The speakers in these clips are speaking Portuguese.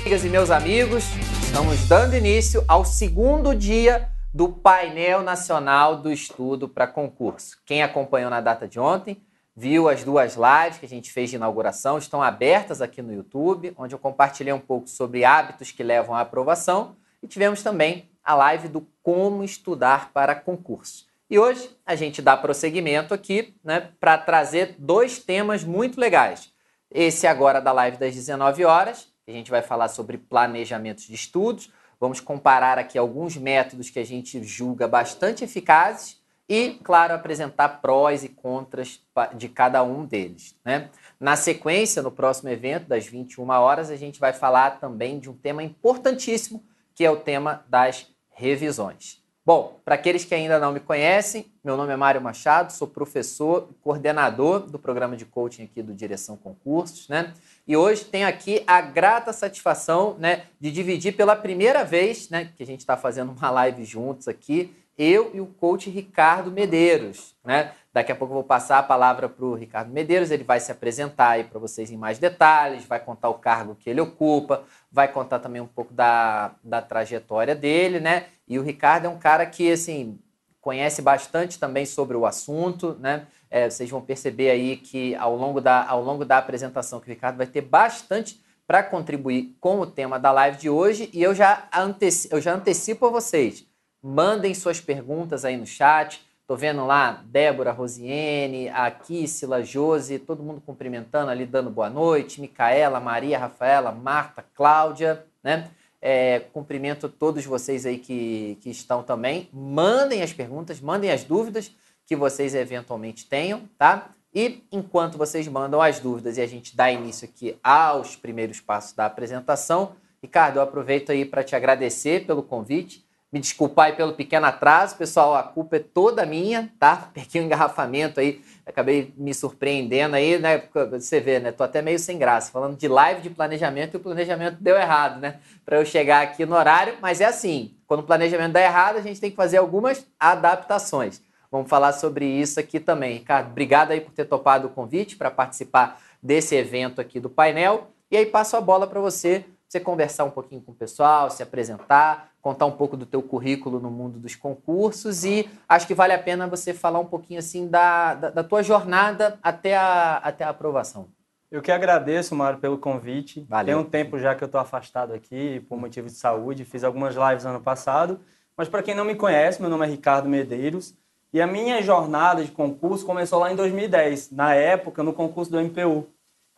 Amigas e meus amigos, estamos dando início ao segundo dia do painel nacional do estudo para concurso. Quem acompanhou na data de ontem viu as duas lives que a gente fez de inauguração, estão abertas aqui no YouTube, onde eu compartilhei um pouco sobre hábitos que levam à aprovação e tivemos também a live do como estudar para concurso. E hoje a gente dá prosseguimento aqui né, para trazer dois temas muito legais. Esse agora da live das 19 horas, a gente vai falar sobre planejamentos de estudos, Vamos comparar aqui alguns métodos que a gente julga bastante eficazes e, claro, apresentar prós e contras de cada um deles. Né? Na sequência, no próximo evento, das 21 horas, a gente vai falar também de um tema importantíssimo, que é o tema das revisões. Bom, para aqueles que ainda não me conhecem, meu nome é Mário Machado, sou professor e coordenador do programa de coaching aqui do Direção Concursos, né? E hoje tenho aqui a grata satisfação né, de dividir pela primeira vez, né, que a gente está fazendo uma live juntos aqui, eu e o coach Ricardo Medeiros. Né? Daqui a pouco eu vou passar a palavra para o Ricardo Medeiros, ele vai se apresentar aí para vocês em mais detalhes, vai contar o cargo que ele ocupa, vai contar também um pouco da, da trajetória dele, né? E o Ricardo é um cara que, assim, conhece bastante também sobre o assunto, né? É, vocês vão perceber aí que ao longo, da, ao longo da apresentação que o Ricardo vai ter bastante para contribuir com o tema da live de hoje e eu já, anteci, eu já antecipo a vocês. Mandem suas perguntas aí no chat. Tô vendo lá Débora, Rosiene, a Kissila, Josi, todo mundo cumprimentando ali, dando boa noite. Micaela, Maria, Rafaela, Marta, Cláudia, né? É, cumprimento todos vocês aí que, que estão também. Mandem as perguntas, mandem as dúvidas que vocês eventualmente tenham, tá? E enquanto vocês mandam as dúvidas e a gente dá início aqui aos primeiros passos da apresentação, Ricardo, eu aproveito aí para te agradecer pelo convite, me desculpar aí pelo pequeno atraso, pessoal, a culpa é toda minha, tá? Peguei um engarrafamento aí, acabei me surpreendendo aí, né? Você vê, né? Tô até meio sem graça, falando de live de planejamento e o planejamento deu errado, né? Para eu chegar aqui no horário, mas é assim, quando o planejamento dá errado, a gente tem que fazer algumas adaptações. Vamos falar sobre isso aqui também. Ricardo, obrigado aí por ter topado o convite para participar desse evento aqui do painel. E aí passo a bola para você, você conversar um pouquinho com o pessoal, se apresentar, contar um pouco do teu currículo no mundo dos concursos e acho que vale a pena você falar um pouquinho assim da, da, da tua jornada até a, até a aprovação. Eu que agradeço, Mário, pelo convite. Valeu. Tem um tempo já que eu estou afastado aqui por motivos de saúde. Fiz algumas lives ano passado. Mas para quem não me conhece, meu nome é Ricardo Medeiros. E a minha jornada de concurso começou lá em 2010, na época, no concurso do MPU.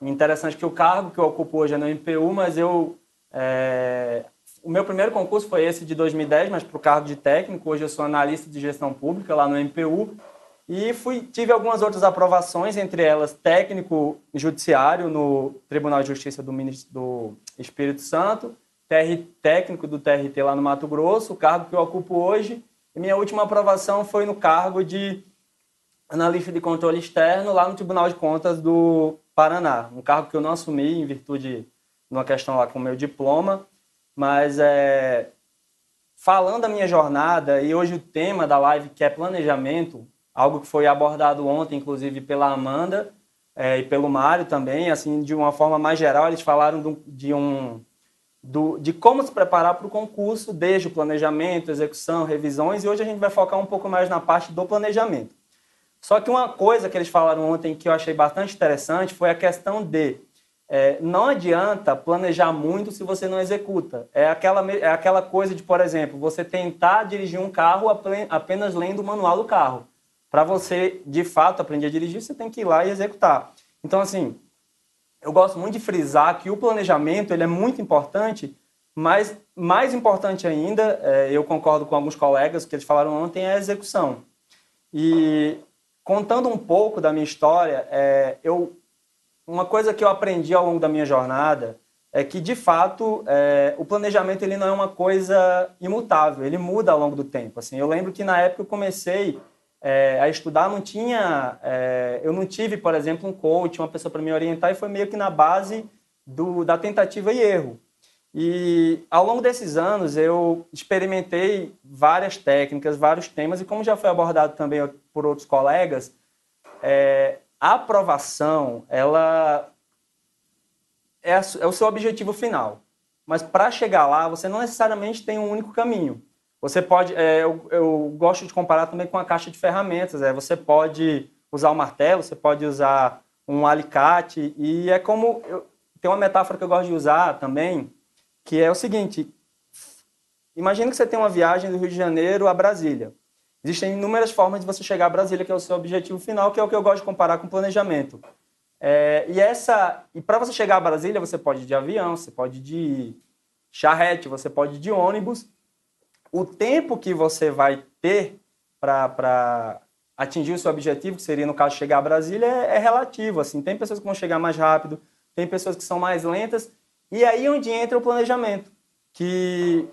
Interessante que o cargo que eu ocupo hoje é no MPU, mas eu. É... O meu primeiro concurso foi esse de 2010, mas para o cargo de técnico. Hoje eu sou analista de gestão pública lá no MPU. E fui, tive algumas outras aprovações, entre elas técnico judiciário no Tribunal de Justiça do, do Espírito Santo, TR, técnico do TRT lá no Mato Grosso, o cargo que eu ocupo hoje e minha última aprovação foi no cargo de analista de controle externo lá no Tribunal de Contas do Paraná. Um cargo que eu não assumi em virtude de uma questão lá com o meu diploma. Mas é, falando da minha jornada, e hoje o tema da live que é planejamento, algo que foi abordado ontem, inclusive, pela Amanda é, e pelo Mário também, assim, de uma forma mais geral, eles falaram de um do, de como se preparar para o concurso, desde o planejamento, execução, revisões, e hoje a gente vai focar um pouco mais na parte do planejamento. Só que uma coisa que eles falaram ontem que eu achei bastante interessante foi a questão de é, não adianta planejar muito se você não executa. É aquela, é aquela coisa de, por exemplo, você tentar dirigir um carro apenas lendo o manual do carro. Para você, de fato, aprender a dirigir, você tem que ir lá e executar. Então, assim, eu gosto muito de frisar que o planejamento ele é muito importante, mas mais importante ainda, é, eu concordo com alguns colegas que eles falaram ontem, é a execução. E contando um pouco da minha história, é, eu, uma coisa que eu aprendi ao longo da minha jornada é que, de fato, é, o planejamento ele não é uma coisa imutável, ele muda ao longo do tempo. Assim, eu lembro que na época eu comecei é, a estudar, não tinha. É, eu não tive, por exemplo, um coach, uma pessoa para me orientar, e foi meio que na base do, da tentativa e erro. E ao longo desses anos eu experimentei várias técnicas, vários temas, e como já foi abordado também por outros colegas, é, a aprovação ela é, é o seu objetivo final. Mas para chegar lá, você não necessariamente tem um único caminho. Você pode, é, eu, eu, gosto de comparar também com a caixa de ferramentas. É, você pode usar o um martelo, você pode usar um alicate e é como eu, tem uma metáfora que eu gosto de usar também, que é o seguinte: imagine que você tem uma viagem do Rio de Janeiro a Brasília. Existem inúmeras formas de você chegar a Brasília, que é o seu objetivo final, que é o que eu gosto de comparar com planejamento. É, e essa, e para você chegar a Brasília, você pode ir de avião, você pode ir de charrete, você pode ir de ônibus. O tempo que você vai ter para atingir o seu objetivo, que seria no caso chegar a Brasília, é, é relativo. Assim, tem pessoas que vão chegar mais rápido, tem pessoas que são mais lentas, e aí é onde entra o planejamento, que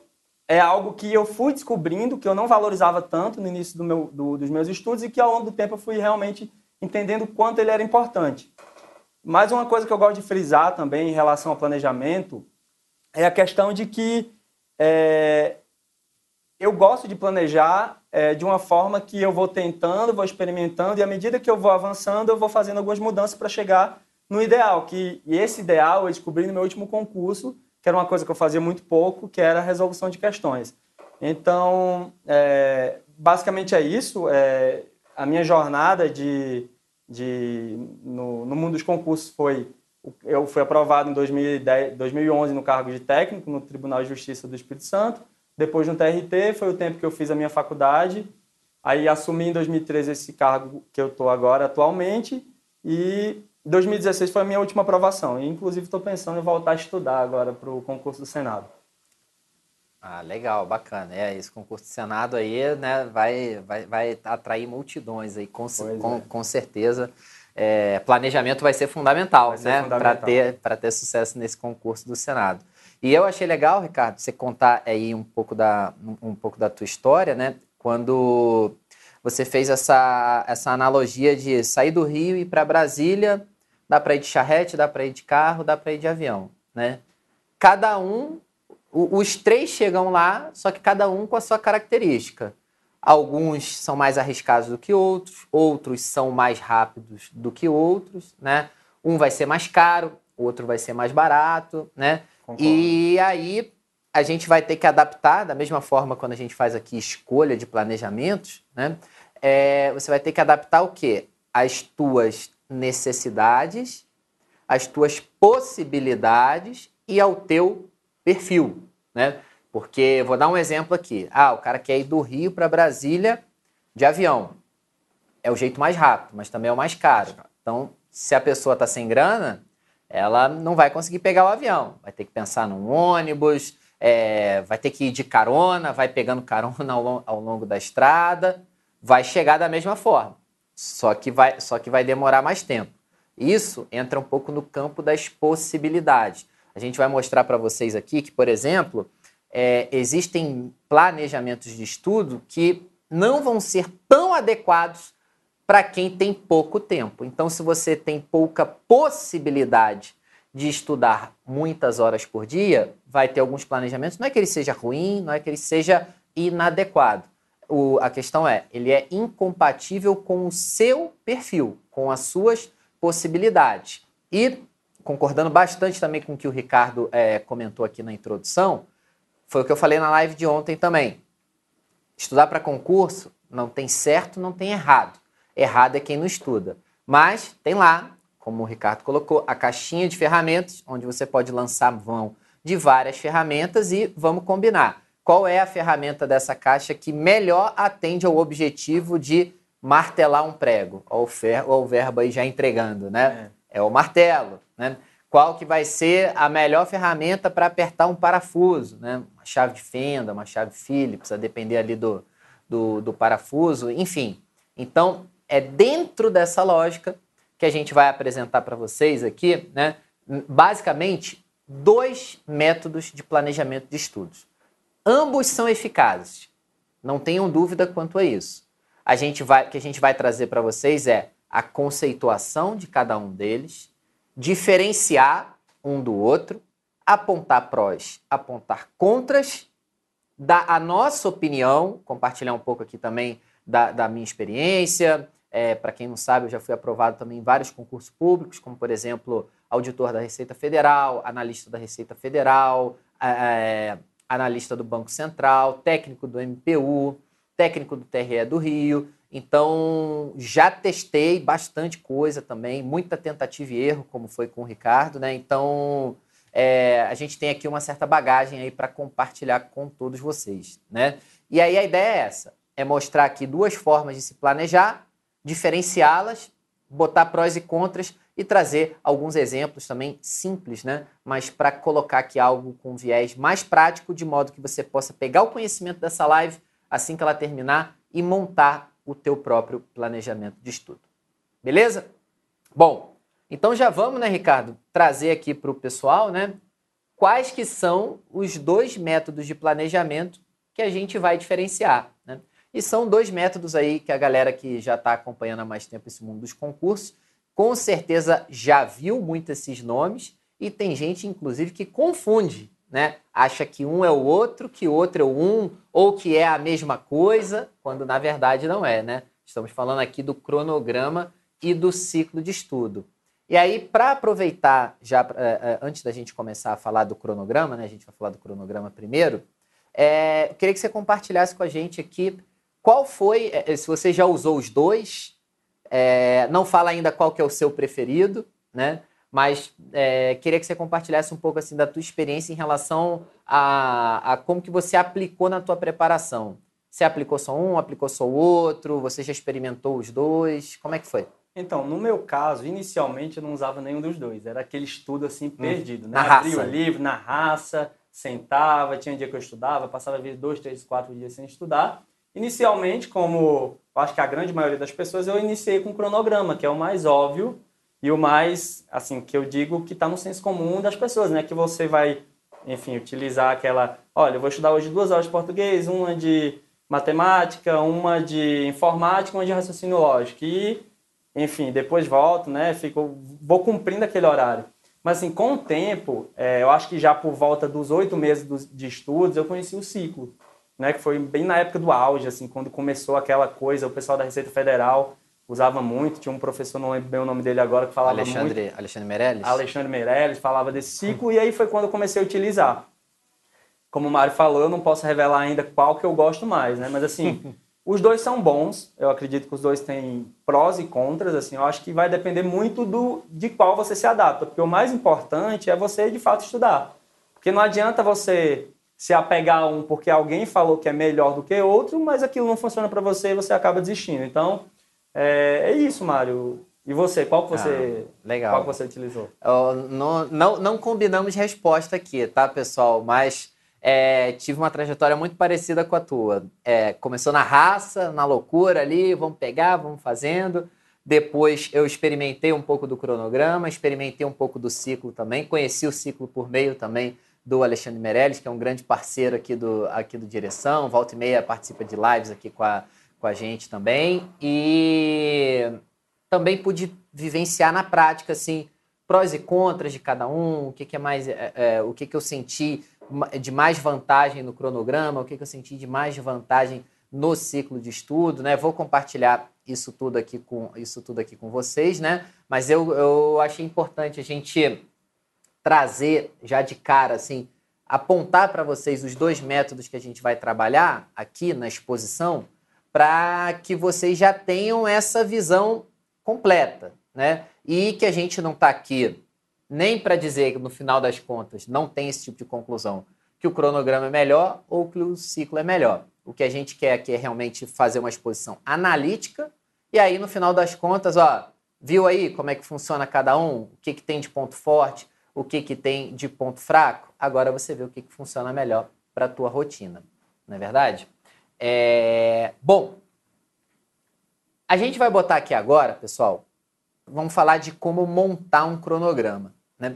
é algo que eu fui descobrindo, que eu não valorizava tanto no início do meu, do, dos meus estudos e que ao longo do tempo eu fui realmente entendendo o quanto ele era importante. Mas uma coisa que eu gosto de frisar também em relação ao planejamento é a questão de que é, eu gosto de planejar é, de uma forma que eu vou tentando, vou experimentando, e à medida que eu vou avançando, eu vou fazendo algumas mudanças para chegar no ideal. Que, e esse ideal eu descobri no meu último concurso, que era uma coisa que eu fazia muito pouco, que era a resolução de questões. Então, é, basicamente é isso. É, a minha jornada de, de, no, no mundo dos concursos foi eu fui aprovado em 2010, 2011 no cargo de técnico no Tribunal de Justiça do Espírito Santo. Depois no TRT, foi o tempo que eu fiz a minha faculdade. Aí assumi em 2013 esse cargo que eu estou agora atualmente. E 2016 foi a minha última aprovação. E, inclusive, estou pensando em voltar a estudar agora para o concurso do Senado. Ah, legal, bacana. É, esse concurso do Senado aí né, vai, vai, vai atrair multidões aí, com, com, é. com certeza. É, planejamento vai ser fundamental, vai né? Para ter, ter sucesso nesse concurso do Senado. E eu achei legal, Ricardo, você contar aí um pouco da, um, um pouco da tua história, né? Quando você fez essa, essa analogia de sair do Rio e ir para Brasília, dá para ir de charrete, dá para ir de carro, dá para ir de avião, né? Cada um, o, os três chegam lá, só que cada um com a sua característica. Alguns são mais arriscados do que outros, outros são mais rápidos do que outros, né? Um vai ser mais caro, outro vai ser mais barato, né? Concordo. E aí a gente vai ter que adaptar, da mesma forma quando a gente faz aqui escolha de planejamentos, né? É, você vai ter que adaptar o quê? As tuas necessidades, as tuas possibilidades e ao teu perfil, né? Porque vou dar um exemplo aqui. Ah, o cara quer ir do Rio para Brasília de avião. É o jeito mais rápido, mas também é o mais caro. Então, se a pessoa está sem grana, ela não vai conseguir pegar o avião. Vai ter que pensar num ônibus, é, vai ter que ir de carona, vai pegando carona ao, ao, longo da estrada, vai chegar da mesma forma. Só que vai, só que vai demorar mais tempo. Isso entra um pouco no campo das possibilidades. A gente vai mostrar para vocês aqui que, por exemplo, é, existem planejamentos de estudo que não vão ser tão adequados para quem tem pouco tempo. Então, se você tem pouca possibilidade de estudar muitas horas por dia, vai ter alguns planejamentos. Não é que ele seja ruim, não é que ele seja inadequado. O, a questão é, ele é incompatível com o seu perfil, com as suas possibilidades. E, concordando bastante também com o que o Ricardo é, comentou aqui na introdução, foi o que eu falei na live de ontem também. Estudar para concurso não tem certo, não tem errado. Errado é quem não estuda. Mas tem lá, como o Ricardo colocou, a caixinha de ferramentas, onde você pode lançar mão de várias ferramentas e vamos combinar. Qual é a ferramenta dessa caixa que melhor atende ao objetivo de martelar um prego? Olha o, verbo aí já entregando, né? É. é o martelo, né? Qual que vai ser a melhor ferramenta para apertar um parafuso, né? Uma chave de fenda, uma chave Phillips, a depender ali do, do, do parafuso, enfim. Então, é dentro dessa lógica que a gente vai apresentar para vocês aqui, né, basicamente, dois métodos de planejamento de estudos. Ambos são eficazes, não tenham dúvida quanto a isso. A gente vai, o que a gente vai trazer para vocês é a conceituação de cada um deles, diferenciar um do outro, apontar prós, apontar contras, dar a nossa opinião, compartilhar um pouco aqui também da, da minha experiência. É, Para quem não sabe, eu já fui aprovado também em vários concursos públicos, como por exemplo, auditor da Receita Federal, analista da Receita Federal, é, analista do Banco Central, técnico do MPU, técnico do TRE do Rio. Então, já testei bastante coisa também, muita tentativa e erro, como foi com o Ricardo, né? Então, é, a gente tem aqui uma certa bagagem aí para compartilhar com todos vocês, né? E aí a ideia é essa, é mostrar aqui duas formas de se planejar, diferenciá-las, botar prós e contras e trazer alguns exemplos também simples, né? Mas para colocar aqui algo com viés mais prático, de modo que você possa pegar o conhecimento dessa live assim que ela terminar e montar o teu próprio planejamento de estudo. Beleza? Bom, então já vamos, né, Ricardo, trazer aqui para o pessoal, né, quais que são os dois métodos de planejamento que a gente vai diferenciar, né? E são dois métodos aí que a galera que já está acompanhando há mais tempo esse mundo dos concursos, com certeza já viu muito esses nomes e tem gente, inclusive, que confunde, né? Acha que um é o outro, que outro é o um, ou que é a mesma coisa, quando na verdade não é, né? Estamos falando aqui do cronograma e do ciclo de estudo. E aí, para aproveitar, já uh, antes da gente começar a falar do cronograma, né, a gente vai falar do cronograma primeiro, é, eu queria que você compartilhasse com a gente aqui qual foi, se você já usou os dois, é, não fala ainda qual que é o seu preferido, né? Mas é, queria que você compartilhasse um pouco assim da tua experiência em relação a, a como que você aplicou na tua preparação. Você aplicou só um, aplicou só o outro? Você já experimentou os dois? Como é que foi? Então, no meu caso, inicialmente eu não usava nenhum dos dois. Era aquele estudo assim hum. perdido, hum, né? Na Abria raça. o livro na raça, sentava, tinha um dia que eu estudava, passava vezes dois, três, quatro dias sem estudar. Inicialmente, como acho que a grande maioria das pessoas, eu iniciei com o cronograma, que é o mais óbvio e o mais, assim, que eu digo que está no senso comum das pessoas, né? Que você vai, enfim, utilizar aquela, olha, eu vou estudar hoje duas horas de português, uma de matemática, uma de informática, uma de raciocínio lógico. E, enfim, depois volto, né? Fico, vou cumprindo aquele horário. Mas, assim, com o tempo, é, eu acho que já por volta dos oito meses de estudos, eu conheci o ciclo né, que foi bem na época do auge, assim, quando começou aquela coisa, o pessoal da Receita Federal usava muito, tinha um professor, não lembro bem o nome dele agora, que falava Alexandre, muito... Alexandre Meirelles? Alexandre Meirelles, falava desse ciclo, e aí foi quando eu comecei a utilizar. Como o Mário falou, eu não posso revelar ainda qual que eu gosto mais, né, mas assim, os dois são bons, eu acredito que os dois têm prós e contras, assim, eu acho que vai depender muito do de qual você se adapta, porque o mais importante é você, de fato, estudar. Porque não adianta você se apegar a um porque alguém falou que é melhor do que outro, mas aquilo não funciona para você e você acaba desistindo. Então, é, é isso, Mário. E você, qual que você, ah, legal. Qual que você utilizou? não, não, não combinamos resposta aqui, tá, pessoal? Mas é, tive uma trajetória muito parecida com a tua. É, começou na raça, na loucura ali, vamos pegar, vamos fazendo. Depois eu experimentei um pouco do cronograma, experimentei um pouco do ciclo também, conheci o ciclo por meio também do Alexandre Meirelles, que é um grande parceiro aqui do, aqui do Direção. Volta e meia participa de lives aqui com a, com a gente também. E também pude vivenciar na prática, assim, prós e contras de cada um, o que, que é mais, é, é, o que, que eu senti de mais vantagem no cronograma, o que, que eu senti de mais vantagem no ciclo de estudo, né? Vou compartilhar isso tudo aqui com isso tudo aqui com vocês, né? Mas eu, eu achei importante a gente trazer já de cara, assim, apontar para vocês os dois métodos que a gente vai trabalhar aqui na exposição, para que vocês já tenham essa visão completa, né? E que a gente não está aqui nem para dizer que no final das contas não tem esse tipo de conclusão, que o cronograma é melhor ou que o ciclo é melhor. O que a gente quer aqui é realmente fazer uma exposição analítica e aí no final das contas, ó, viu aí como é que funciona cada um, o que, que tem de ponto forte, o que, que tem de ponto fraco, agora você vê o que, que funciona melhor para a tua rotina. Não é verdade? É... Bom, a gente vai botar aqui agora, pessoal, vamos falar de como montar um cronograma. Né?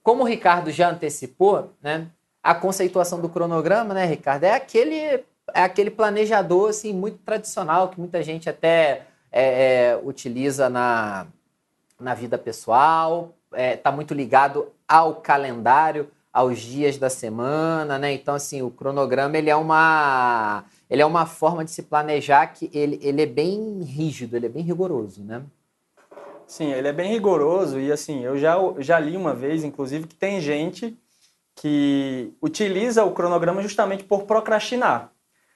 Como o Ricardo já antecipou, né, a conceituação do cronograma, né, Ricardo, é aquele, é aquele planejador assim, muito tradicional que muita gente até é, é, utiliza na, na vida pessoal, está é, muito ligado ao calendário, aos dias da semana, né? Então, assim, o cronograma ele é uma, ele é uma forma de se planejar que ele, ele é bem rígido, ele é bem rigoroso, né? Sim, ele é bem rigoroso e assim, eu já, já li uma vez, inclusive, que tem gente que utiliza o cronograma justamente por procrastinar.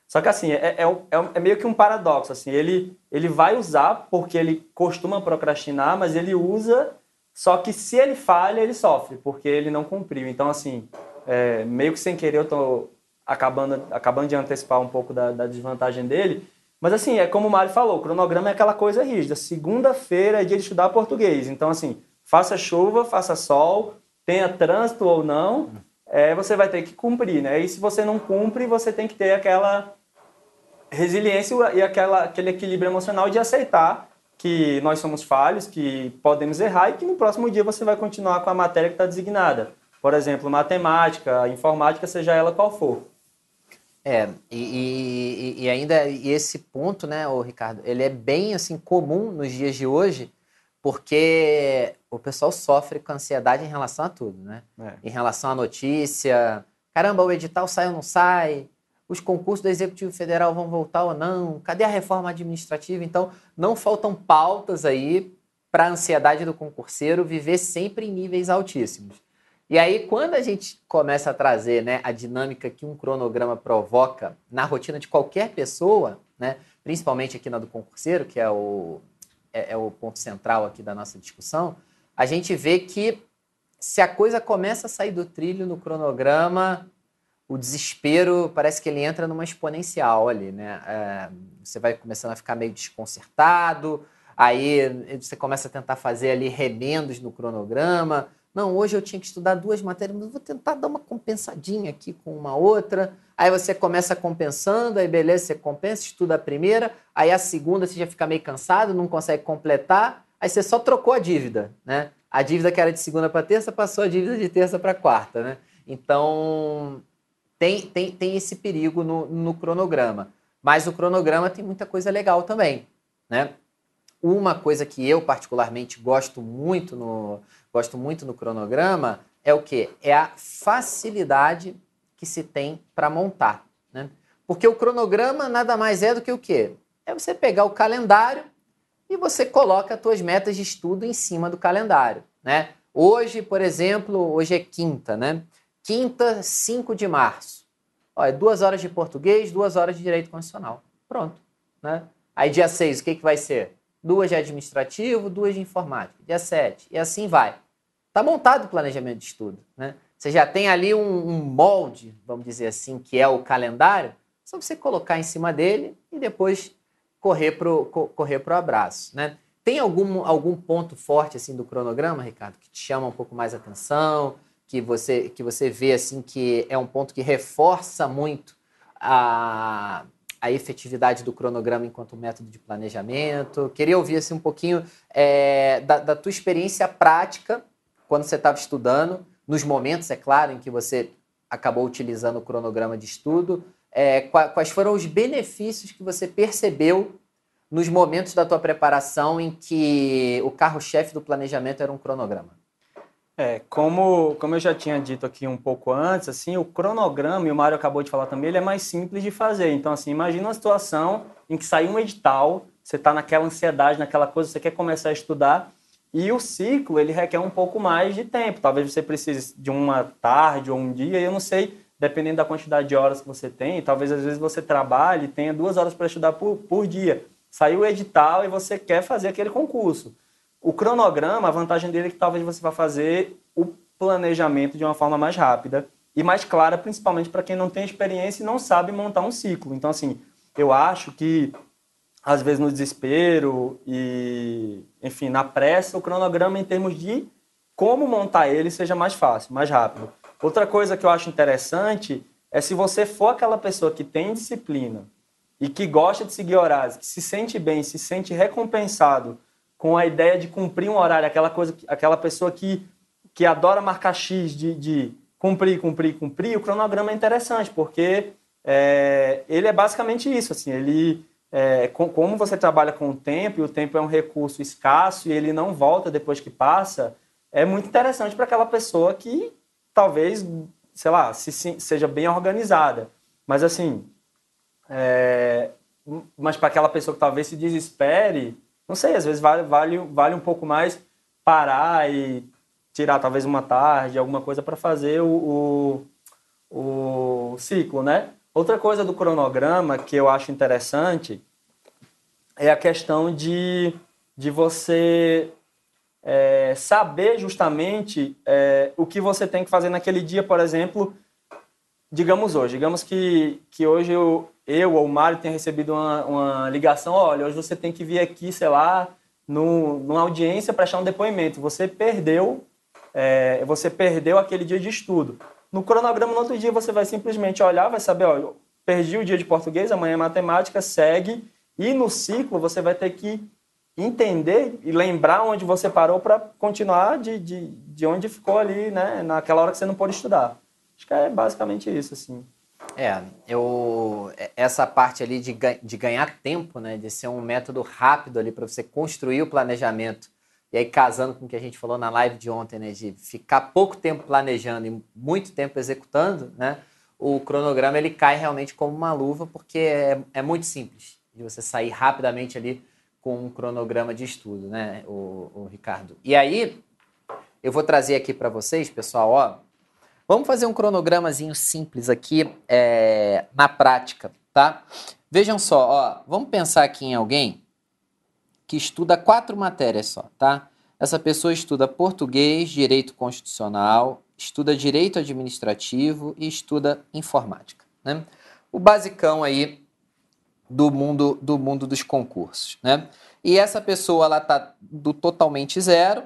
Só que assim, é, é, é, é, meio que um paradoxo. Assim, ele, ele vai usar porque ele costuma procrastinar, mas ele usa, só que se ele falha, ele sofre, porque ele não cumpriu. Então, assim, é, meio que sem querer eu estou acabando, acabando de antecipar um pouco da, da desvantagem dele. Mas assim, é como o Mário falou, o cronograma é aquela coisa rígida. Segunda-feira é dia de estudar português. Então, assim, faça chuva, faça sol, tenha trânsito ou não, é, você vai ter que cumprir, né? E se você não cumpre, você tem que ter aquela resiliência e aquela, aquele equilíbrio emocional de aceitar que nós somos falhos, que podemos errar e que no próximo dia você vai continuar com a matéria que está designada. Por exemplo, matemática, informática, seja ela qual for. É, e, e, e ainda e esse ponto, né, o Ricardo, ele é bem assim comum nos dias de hoje, porque o pessoal sofre com ansiedade em relação a tudo, né? É. Em relação à notícia, caramba, o edital sai ou não sai? Os concursos do Executivo Federal vão voltar ou não? Cadê a reforma administrativa? Então, não faltam pautas aí para a ansiedade do concurseiro viver sempre em níveis altíssimos. E aí, quando a gente começa a trazer né, a dinâmica que um cronograma provoca na rotina de qualquer pessoa, né, principalmente aqui na do concurseiro, que é o, é, é o ponto central aqui da nossa discussão, a gente vê que se a coisa começa a sair do trilho no cronograma, o desespero parece que ele entra numa exponencial ali, né? É, você vai começando a ficar meio desconcertado, aí você começa a tentar fazer ali remendos no cronograma. Não, hoje eu tinha que estudar duas matérias, mas vou tentar dar uma compensadinha aqui com uma outra. Aí você começa compensando, aí beleza, você compensa, estuda a primeira, aí a segunda você já fica meio cansado, não consegue completar, aí você só trocou a dívida, né? A dívida que era de segunda para terça passou a dívida de terça para quarta, né? Então, tem, tem, tem esse perigo no, no cronograma. Mas o cronograma tem muita coisa legal também, né? Uma coisa que eu particularmente gosto muito no, gosto muito no cronograma é o que? É a facilidade que se tem para montar. Né? Porque o cronograma nada mais é do que o quê? É você pegar o calendário e você coloca as suas metas de estudo em cima do calendário. Né? Hoje, por exemplo, hoje é quinta, né? Quinta, 5 de março. Olha, duas horas de português, duas horas de direito constitucional. Pronto. Né? Aí dia 6, o que, que vai ser? Duas de administrativo, duas de informática. Dia 7. E assim vai. Está montado o planejamento de estudo. Né? Você já tem ali um, um molde, vamos dizer assim, que é o calendário. Só você colocar em cima dele e depois correr para o correr pro abraço. Né? Tem algum, algum ponto forte assim do cronograma, Ricardo, que te chama um pouco mais atenção? Que você, que você vê assim que é um ponto que reforça muito a, a efetividade do cronograma enquanto método de planejamento. Queria ouvir assim, um pouquinho é, da, da tua experiência prática quando você estava estudando, nos momentos, é claro, em que você acabou utilizando o cronograma de estudo. É, quais foram os benefícios que você percebeu nos momentos da tua preparação em que o carro-chefe do planejamento era um cronograma? É, como, como eu já tinha dito aqui um pouco antes, assim, o cronograma, e o Mário acabou de falar também, ele é mais simples de fazer. Então, assim, imagina uma situação em que saiu um edital, você está naquela ansiedade, naquela coisa, você quer começar a estudar, e o ciclo, ele requer um pouco mais de tempo. Talvez você precise de uma tarde ou um dia, eu não sei, dependendo da quantidade de horas que você tem, talvez às vezes você trabalhe e tenha duas horas para estudar por, por dia. Saiu o edital e você quer fazer aquele concurso. O cronograma, a vantagem dele é que talvez você vá fazer o planejamento de uma forma mais rápida e mais clara, principalmente para quem não tem experiência e não sabe montar um ciclo. Então, assim, eu acho que às vezes no desespero e, enfim, na pressa, o cronograma em termos de como montar ele seja mais fácil, mais rápido. Outra coisa que eu acho interessante é se você for aquela pessoa que tem disciplina e que gosta de seguir horários, que se sente bem, se sente recompensado com a ideia de cumprir um horário, aquela coisa, aquela pessoa que, que adora marcar X de, de cumprir, cumprir, cumprir, o cronograma é interessante, porque é, ele é basicamente isso, assim, ele é, com, como você trabalha com o tempo, e o tempo é um recurso escasso e ele não volta depois que passa, é muito interessante para aquela pessoa que talvez, sei lá, se, se, seja bem organizada. Mas assim, é, mas para aquela pessoa que talvez se desespere, não sei, às vezes vale, vale, vale um pouco mais parar e tirar talvez uma tarde, alguma coisa para fazer o, o, o ciclo, né? Outra coisa do cronograma que eu acho interessante é a questão de, de você é, saber justamente é, o que você tem que fazer naquele dia, por exemplo, digamos hoje. Digamos que, que hoje eu, eu ou o Mário tenha recebido uma, uma ligação, olha, hoje você tem que vir aqui, sei lá, no, numa audiência para achar um depoimento. Você perdeu, é, você perdeu aquele dia de estudo. No cronograma, no outro dia, você vai simplesmente olhar, vai saber, olha, perdi o dia de português, amanhã é matemática, segue. E no ciclo, você vai ter que entender e lembrar onde você parou para continuar de, de, de onde ficou ali, né? Naquela hora que você não pôde estudar. Acho que é basicamente isso, assim. É, eu essa parte ali de, de ganhar tempo, né, de ser um método rápido ali para você construir o planejamento. E aí casando com o que a gente falou na live de ontem, né, de ficar pouco tempo planejando e muito tempo executando, né, o cronograma ele cai realmente como uma luva porque é, é muito simples de você sair rapidamente ali com um cronograma de estudo, né, o, o Ricardo. E aí eu vou trazer aqui para vocês, pessoal, ó, Vamos fazer um cronogramazinho simples aqui é, na prática, tá? Vejam só, ó, vamos pensar aqui em alguém que estuda quatro matérias só, tá? Essa pessoa estuda português, direito constitucional, estuda direito administrativo e estuda informática, né? O basicão aí do mundo do mundo dos concursos, né? E essa pessoa ela tá do totalmente zero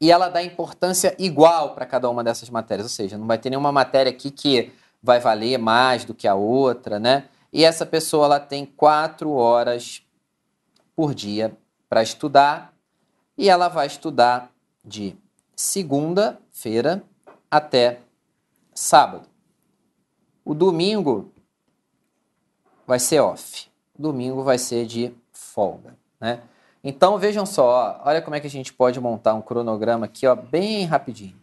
e ela dá importância igual para cada uma dessas matérias, ou seja, não vai ter nenhuma matéria aqui que vai valer mais do que a outra, né? E essa pessoa ela tem quatro horas por dia para estudar e ela vai estudar de segunda-feira até sábado. O domingo vai ser off. Domingo vai ser de folga, né? Então vejam só, olha como é que a gente pode montar um cronograma aqui, ó, bem rapidinho.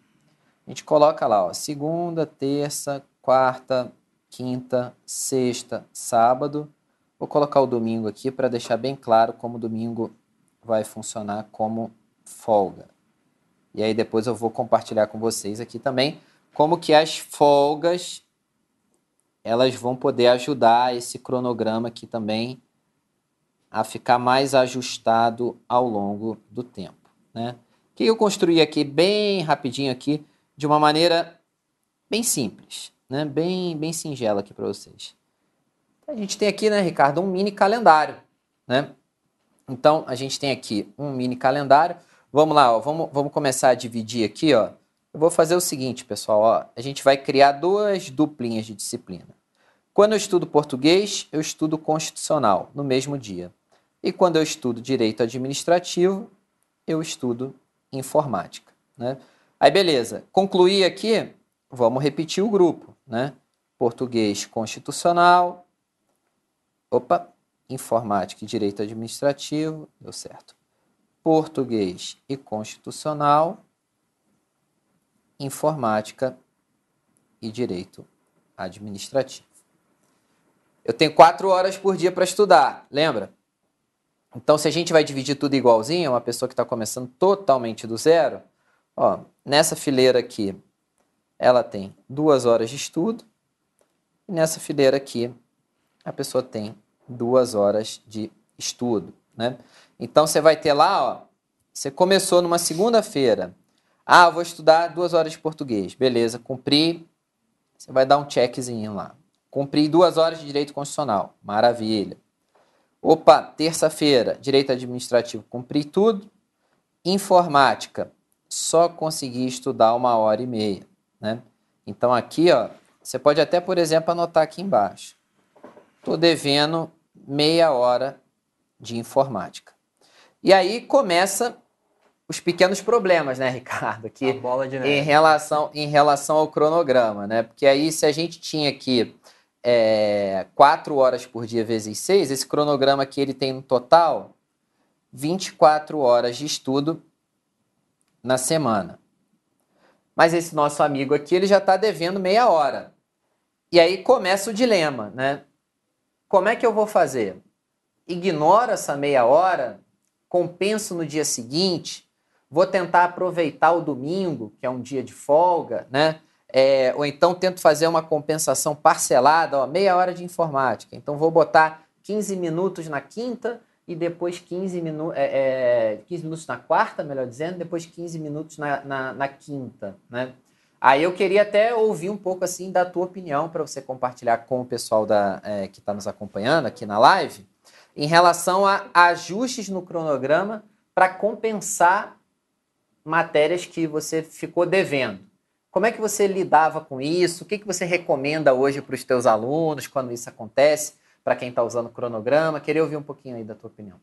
A gente coloca lá, ó, segunda, terça, quarta, quinta, sexta, sábado. Vou colocar o domingo aqui para deixar bem claro como o domingo vai funcionar como folga. E aí depois eu vou compartilhar com vocês aqui também como que as folgas elas vão poder ajudar esse cronograma aqui também a ficar mais ajustado ao longo do tempo. Né? Que eu construí aqui bem rapidinho aqui, de uma maneira bem simples, né? bem, bem singela aqui para vocês. A gente tem aqui, né, Ricardo, um mini calendário. Né? Então, a gente tem aqui um mini calendário. Vamos lá, ó, vamos, vamos começar a dividir aqui. Ó. Eu vou fazer o seguinte, pessoal. Ó, a gente vai criar duas duplinhas de disciplina. Quando eu estudo português, eu estudo constitucional no mesmo dia. E quando eu estudo direito administrativo, eu estudo informática. Né? Aí, beleza. Concluí aqui, vamos repetir o grupo. Né? Português constitucional. Opa, informática e direito administrativo, deu certo. Português e constitucional, informática e direito administrativo. Eu tenho quatro horas por dia para estudar, lembra? Então, se a gente vai dividir tudo igualzinho, uma pessoa que está começando totalmente do zero, ó, nessa fileira aqui, ela tem duas horas de estudo, e nessa fileira aqui, a pessoa tem duas horas de estudo, né? Então, você vai ter lá, ó, você começou numa segunda-feira, ah, vou estudar duas horas de português, beleza, cumpri, você vai dar um checkzinho lá. Cumpri duas horas de direito constitucional, maravilha. Opa, terça-feira, direito administrativo, cumpri tudo. Informática, só consegui estudar uma hora e meia. Né? Então aqui, ó, você pode até, por exemplo, anotar aqui embaixo. Estou devendo meia hora de informática. E aí começa os pequenos problemas, né, Ricardo? Aqui, em relação em relação ao cronograma, né? Porque aí se a gente tinha aqui é, 4 horas por dia vezes 6, esse cronograma aqui ele tem no total 24 horas de estudo na semana. mas esse nosso amigo aqui ele já está devendo meia hora. E aí começa o dilema, né? Como é que eu vou fazer? Ignoro essa meia hora, compenso no dia seguinte, vou tentar aproveitar o domingo, que é um dia de folga, né? É, ou então tento fazer uma compensação parcelada, ó, meia hora de informática. Então vou botar 15 minutos na quinta e depois 15, minu é, é, 15 minutos na quarta, melhor dizendo, depois 15 minutos na, na, na quinta, né? Aí eu queria até ouvir um pouco assim da tua opinião para você compartilhar com o pessoal da, é, que está nos acompanhando aqui na live, em relação a ajustes no cronograma para compensar matérias que você ficou devendo. Como é que você lidava com isso? O que, que você recomenda hoje para os teus alunos quando isso acontece? Para quem está usando o cronograma? Queria ouvir um pouquinho aí da tua opinião.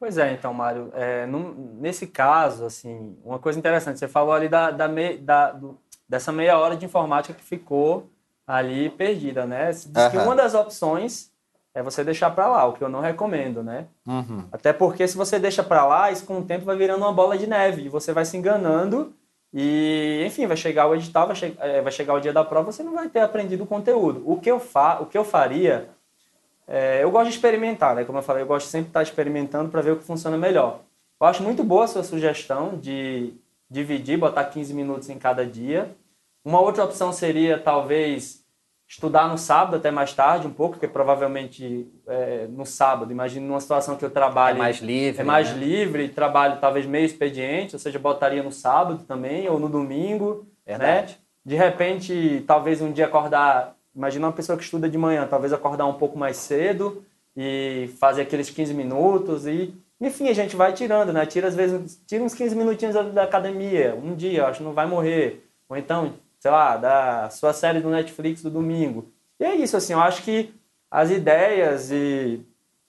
Pois é, então, Mário, é, num, nesse caso, assim, uma coisa interessante, você falou ali da, da, me, da do, dessa meia hora de informática que ficou ali perdida, né? Diz uhum. que uma das opções é você deixar para lá, o que eu não recomendo, né? Uhum. Até porque se você deixa para lá, isso com o tempo vai virando uma bola de neve e você vai se enganando e, enfim, vai chegar o edital, vai, che é, vai chegar o dia da prova, você não vai ter aprendido o conteúdo. O que eu, fa o que eu faria, é, eu gosto de experimentar, né? Como eu falei, eu gosto sempre de estar experimentando para ver o que funciona melhor. Eu acho muito boa a sua sugestão de dividir, botar 15 minutos em cada dia. Uma outra opção seria talvez estudar no sábado até mais tarde um pouco, porque provavelmente é, no sábado, imagine numa situação que eu trabalho... É mais livre. É mais né? livre, trabalho talvez meio expediente, ou seja, botaria no sábado também, ou no domingo, né? Verdade. né? De repente, talvez um dia acordar... Imagina uma pessoa que estuda de manhã, talvez acordar um pouco mais cedo e fazer aqueles 15 minutos e... Enfim, a gente vai tirando, né? Tira às vezes, tira uns 15 minutinhos da academia, um dia, acho que não vai morrer. Ou então, sei lá, da sua série do Netflix do domingo. E é isso, assim, eu acho que as ideias e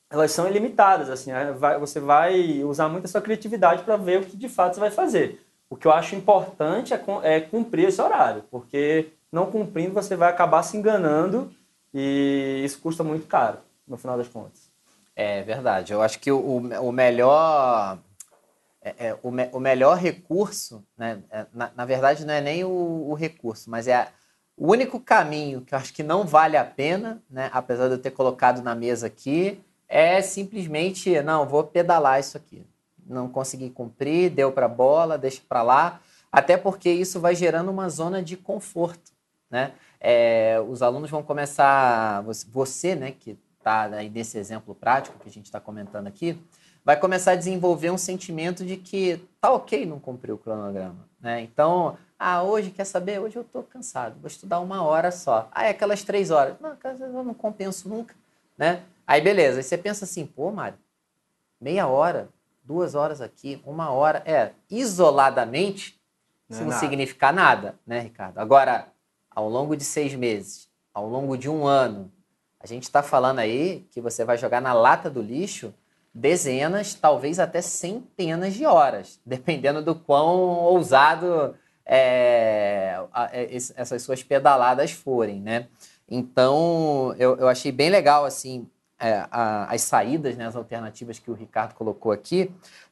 elas são ilimitadas, assim, vai, você vai usar muito a sua criatividade para ver o que de fato você vai fazer. O que eu acho importante é, é cumprir esse horário, porque não cumprindo você vai acabar se enganando e isso custa muito caro, no final das contas. É verdade. Eu acho que o, o melhor é, é, o, me, o, melhor recurso, né, é, na, na, verdade não é nem o, o recurso, mas é a, o único caminho que eu acho que não vale a pena, né, apesar de eu ter colocado na mesa aqui, é simplesmente, não, vou pedalar isso aqui. Não consegui cumprir, deu para bola, deixa para lá, até porque isso vai gerando uma zona de conforto, né? É, os alunos vão começar, você, né, que está nesse exemplo prático que a gente está comentando aqui, vai começar a desenvolver um sentimento de que tá ok não cumprir o cronograma, né? Então, ah, hoje quer saber? Hoje eu tô cansado, vou estudar uma hora só. Ah, é aquelas três horas. Não, eu não compenso nunca, né? Aí beleza, aí você pensa assim, pô, Mário, meia hora, duas horas aqui, uma hora, é, isoladamente, não isso é não nada. significa nada, né, Ricardo? Agora, ao longo de seis meses, ao longo de um ano, a gente está falando aí que você vai jogar na lata do lixo dezenas, talvez até centenas de horas, dependendo do quão ousado é, é essas suas pedaladas forem, né? Então, eu, eu achei bem legal, assim, é, a, as saídas, né, as alternativas que o Ricardo colocou aqui,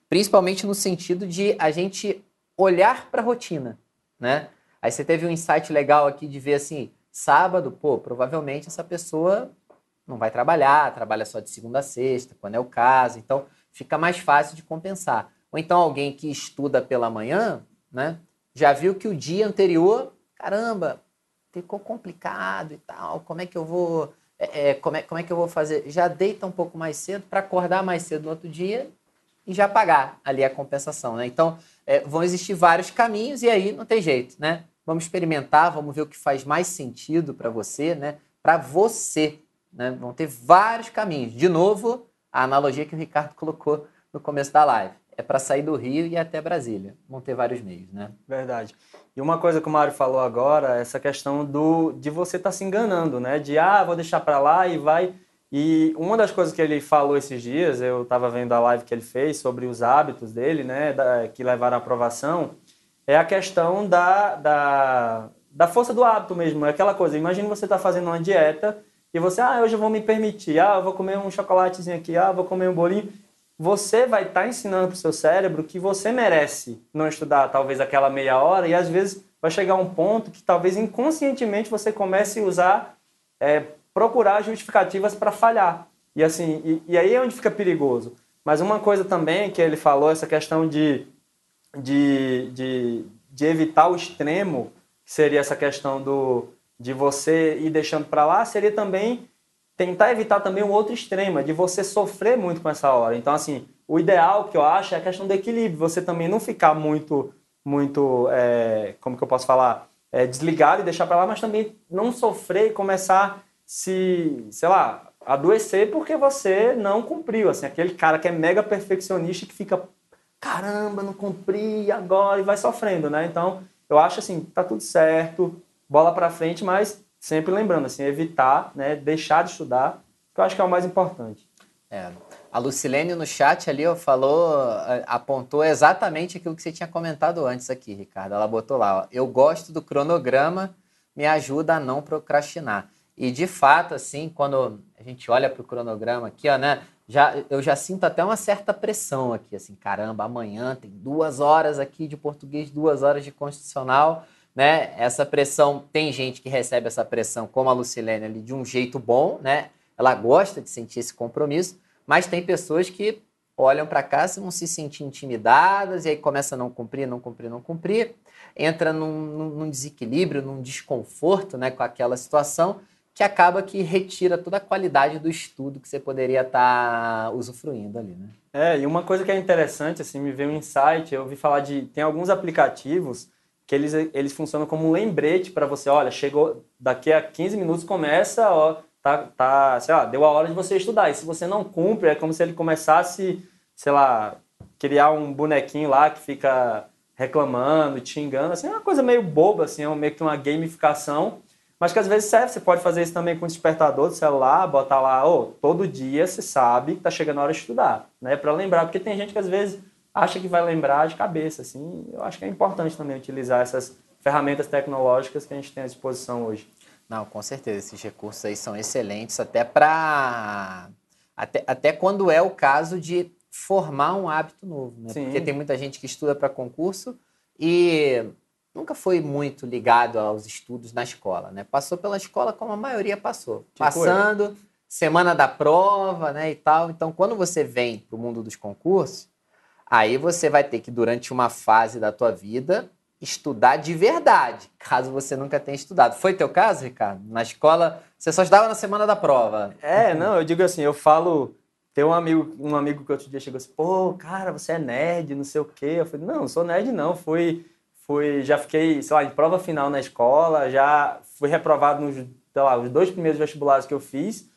principalmente no sentido de a gente olhar para a rotina, né? Aí você teve um insight legal aqui de ver, assim, sábado, pô, provavelmente essa pessoa não vai trabalhar, trabalha só de segunda a sexta, quando é o caso, então fica mais fácil de compensar. Ou então alguém que estuda pela manhã, né, já viu que o dia anterior, caramba, ficou complicado e tal, como é que eu vou, é, é como, é, como é que eu vou fazer? Já deita um pouco mais cedo para acordar mais cedo no outro dia e já pagar ali a compensação, né? Então, é, vão existir vários caminhos e aí não tem jeito, né? Vamos experimentar, vamos ver o que faz mais sentido para você, né? Para você, né? Vão ter vários caminhos. De novo, a analogia que o Ricardo colocou no começo da live. É para sair do Rio e até Brasília. Vão ter vários meios, né? Verdade. E uma coisa que o Mário falou agora, essa questão do de você estar tá se enganando, né? De, ah, vou deixar para lá e vai... E uma das coisas que ele falou esses dias, eu estava vendo a live que ele fez sobre os hábitos dele, né? Da, que levaram à aprovação, é a questão da, da, da força do hábito mesmo. É aquela coisa, imagine você estar tá fazendo uma dieta e você, ah, hoje eu vou me permitir, ah, eu vou comer um chocolatezinho aqui, ah, eu vou comer um bolinho. Você vai estar tá ensinando para o seu cérebro que você merece não estudar talvez aquela meia hora e às vezes vai chegar um ponto que talvez inconscientemente você comece a usar, é, procurar justificativas para falhar. E assim, e, e, aí é onde fica perigoso. Mas uma coisa também que ele falou, essa questão de, de, de, de evitar o extremo, que seria essa questão do, de você ir deixando para lá, seria também tentar evitar também um outro extremo, de você sofrer muito com essa hora. Então, assim, o ideal que eu acho é a questão do equilíbrio, você também não ficar muito muito, é, como que eu posso falar, é, desligado e deixar para lá, mas também não sofrer e começar se, sei lá, adoecer porque você não cumpriu, assim, aquele cara que é mega perfeccionista que fica, caramba, não cumpri agora e vai sofrendo, né? Então, eu acho assim, tá tudo certo, bola para frente, mas sempre lembrando, assim, evitar, né, deixar de estudar, que eu acho que é o mais importante. É, a Lucilene no chat ali ó, falou, apontou exatamente aquilo que você tinha comentado antes aqui, Ricardo. Ela botou lá, ó, eu gosto do cronograma, me ajuda a não procrastinar. E de fato, assim, quando a gente olha para o cronograma aqui, ó, né, já, eu já sinto até uma certa pressão aqui, assim, caramba, amanhã tem duas horas aqui de português, duas horas de constitucional, né? Essa pressão, tem gente que recebe essa pressão, como a Lucilene ali, de um jeito bom, né? Ela gosta de sentir esse compromisso, mas tem pessoas que olham para cá e vão se sentir intimidadas e aí começa a não cumprir, não cumprir, não cumprir, entra num, num desequilíbrio, num desconforto né, com aquela situação que acaba que retira toda a qualidade do estudo que você poderia estar tá usufruindo ali, né? É, e uma coisa que é interessante, assim, me veio um insight, eu ouvi falar de... Tem alguns aplicativos que eles, eles funcionam como um lembrete para você, olha, chegou, daqui a 15 minutos começa, ó, tá, tá, sei lá, deu a hora de você estudar. E se você não cumpre, é como se ele começasse, sei lá, criar um bonequinho lá que fica reclamando, te xingando, assim, é uma coisa meio boba, assim, é meio que uma gamificação, mas que às vezes serve. Você pode fazer isso também com o despertador do celular, botar lá, oh, todo dia você sabe que tá chegando a hora de estudar, né, para lembrar, porque tem gente que às vezes acha que vai lembrar de cabeça, assim, eu acho que é importante também utilizar essas ferramentas tecnológicas que a gente tem à disposição hoje. Não, com certeza. Esses recursos aí são excelentes até para. Até, até quando é o caso de formar um hábito novo, né? Sim. Porque tem muita gente que estuda para concurso e nunca foi muito ligado aos estudos na escola, né? Passou pela escola como a maioria passou. Tipo Passando, eu. semana da prova, né, e tal. Então, quando você vem para o mundo dos concursos, aí você vai ter que, durante uma fase da tua vida, estudar de verdade, caso você nunca tenha estudado. Foi teu caso, Ricardo? Na escola, você só estudava na semana da prova. É, não, eu digo assim, eu falo... Tem um amigo, um amigo que outro dia chegou assim, pô, cara, você é nerd, não sei o quê. Eu falei, não, não sou nerd não, fui, fui, já fiquei, sei lá, em prova final na escola, já fui reprovado nos, sei lá, os dois primeiros vestibulares que eu fiz,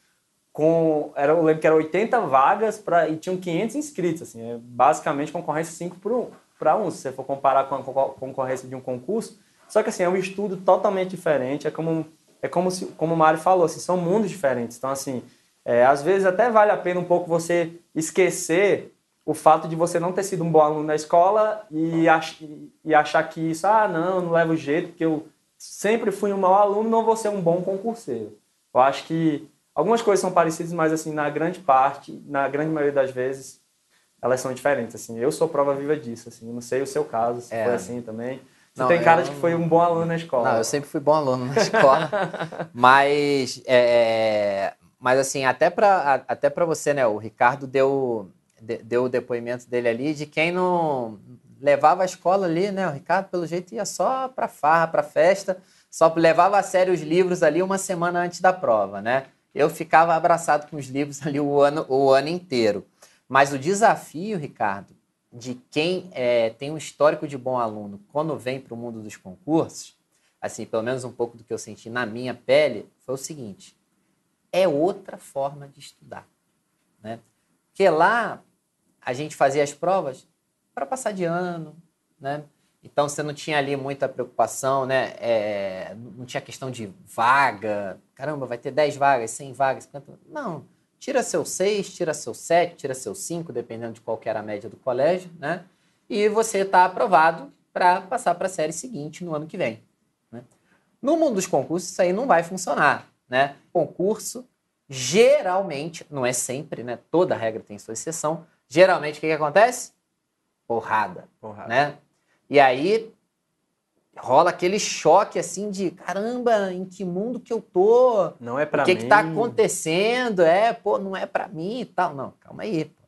com, era, eu lembro que eram 80 vagas pra, e tinham 500 inscritos, assim, é basicamente concorrência 5 por 1 para um, se você for comparar com a concorrência de um concurso. Só que assim, é um estudo totalmente diferente, é como, é como, se, como o Mário falou, assim, são mundos diferentes. Então, assim, é, às vezes até vale a pena um pouco você esquecer o fato de você não ter sido um bom aluno na escola e, ach, e achar que isso, ah, não, não leva o jeito, porque eu sempre fui um mau aluno, não vou ser um bom concurseiro. Eu acho que algumas coisas são parecidas, mas assim, na grande parte, na grande maioria das vezes, elas são diferentes, assim. Eu sou prova viva disso, assim. Não sei o seu caso, se é. foi assim também. Você não, tem cara de que foi um bom aluno na escola. Não, eu sempre fui bom aluno na escola. mas, é, mas assim, até para até pra você, né? O Ricardo deu, deu o depoimento dele ali de quem não levava a escola ali, né? O Ricardo, pelo jeito, ia só para farra, para festa, só levava a sério os livros ali uma semana antes da prova, né? Eu ficava abraçado com os livros ali o ano, o ano inteiro. Mas o desafio, Ricardo, de quem é, tem um histórico de bom aluno quando vem para o mundo dos concursos, assim, pelo menos um pouco do que eu senti na minha pele, foi o seguinte: é outra forma de estudar. Né? Porque lá a gente fazia as provas para passar de ano, né? Então você não tinha ali muita preocupação, né? É, não tinha questão de vaga. Caramba, vai ter 10 vagas, 100 vagas. Não. Tira seu 6, tira seu 7, tira seu 5, dependendo de qual era a média do colégio, né? E você está aprovado para passar para a série seguinte no ano que vem. Né? No mundo dos concursos, isso aí não vai funcionar. Né? Concurso, geralmente, não é sempre, né? toda regra tem sua exceção, geralmente o que, que acontece? Porrada. Porrada. Né? E aí, rola aquele choque assim de caramba, em que mundo que eu tô? Não é para mim. O que que tá acontecendo? É, pô, não é para mim e tal. Não, calma aí. Pô.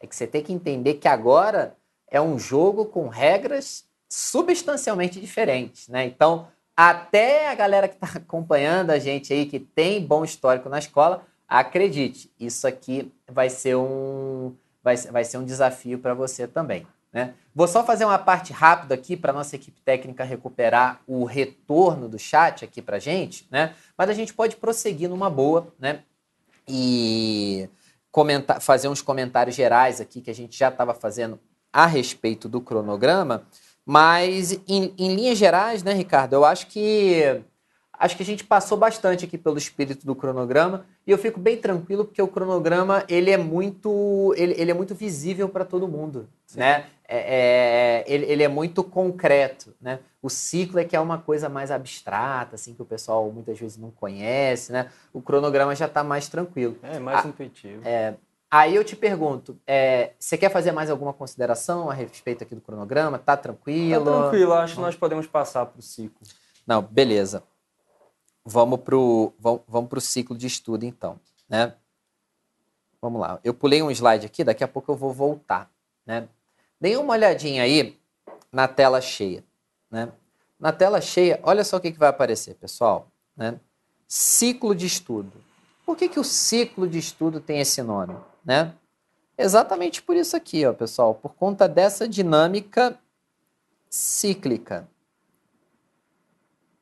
É que você tem que entender que agora é um jogo com regras substancialmente diferentes, né? Então, até a galera que está acompanhando a gente aí, que tem bom histórico na escola, acredite, isso aqui vai ser um, vai, vai ser um desafio para você também. Né? Vou só fazer uma parte rápida aqui para nossa equipe técnica recuperar o retorno do chat aqui para gente, né? Mas a gente pode prosseguir numa boa, né? E comentar, fazer uns comentários gerais aqui que a gente já estava fazendo a respeito do cronograma. Mas em, em linhas gerais, né, Ricardo? Eu acho que acho que a gente passou bastante aqui pelo espírito do cronograma e eu fico bem tranquilo porque o cronograma ele é muito ele, ele é muito visível para todo mundo, Sim. né? É, é, ele, ele é muito concreto, né? O ciclo é que é uma coisa mais abstrata, assim que o pessoal muitas vezes não conhece, né? O cronograma já está mais tranquilo. É mais a, intuitivo. É, aí eu te pergunto, é, você quer fazer mais alguma consideração a respeito aqui do cronograma? Tá tranquilo? Tá tranquilo. Acho que nós podemos passar para o ciclo. Não, beleza. Vamos para o vamos, vamos pro ciclo de estudo, então. Né? Vamos lá. Eu pulei um slide aqui, daqui a pouco eu vou voltar. Né? Dê uma olhadinha aí na tela cheia. Né? Na tela cheia, olha só o que, que vai aparecer, pessoal. Né? Ciclo de estudo. Por que, que o ciclo de estudo tem esse nome? Né? Exatamente por isso aqui, ó, pessoal. Por conta dessa dinâmica cíclica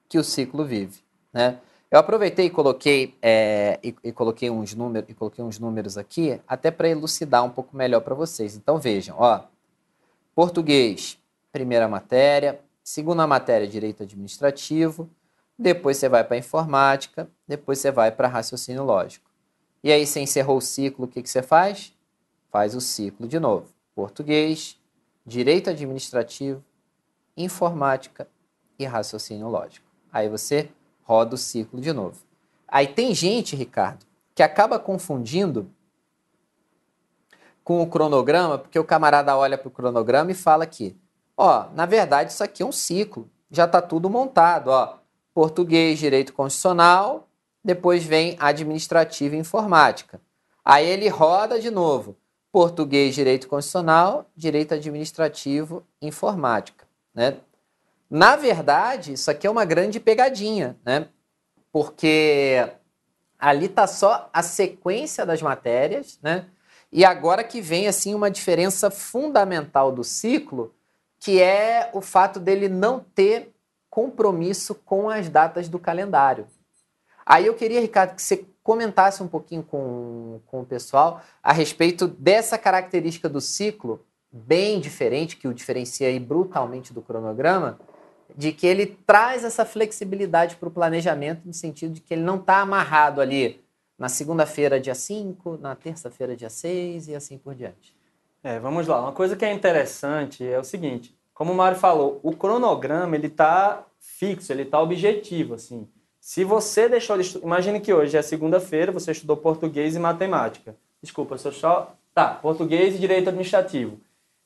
que o ciclo vive. Né? Eu aproveitei e coloquei, é, e, e, coloquei uns números, e coloquei uns números aqui, até para elucidar um pouco melhor para vocês. Então vejam, ó, português, primeira matéria, segunda matéria, direito administrativo, depois você vai para informática, depois você vai para raciocínio lógico. E aí você encerrou o ciclo, o que, que você faz? Faz o ciclo de novo. Português, direito administrativo, informática e raciocínio lógico. Aí você roda o ciclo de novo. Aí tem gente, Ricardo, que acaba confundindo com o cronograma, porque o camarada olha para o cronograma e fala aqui, ó, na verdade isso aqui é um ciclo, já está tudo montado, ó, português, direito constitucional, depois vem administrativo e informática. Aí ele roda de novo, português, direito constitucional, direito administrativo, informática, né? Na verdade, isso aqui é uma grande pegadinha, né? Porque ali está só a sequência das matérias, né? E agora que vem assim uma diferença fundamental do ciclo, que é o fato dele não ter compromisso com as datas do calendário. Aí eu queria, Ricardo, que você comentasse um pouquinho com, com o pessoal a respeito dessa característica do ciclo, bem diferente, que o diferencia aí brutalmente do cronograma, de que ele traz essa flexibilidade para o planejamento, no sentido de que ele não está amarrado ali na segunda-feira, dia 5, na terça-feira, dia 6 e assim por diante. É, vamos lá. Uma coisa que é interessante é o seguinte: como o Mário falou, o cronograma ele está fixo, ele está objetivo. Assim. Se você deixou de estudar. Imagine que hoje é segunda-feira, você estudou português e matemática. Desculpa, sou só. Tá, português e direito administrativo.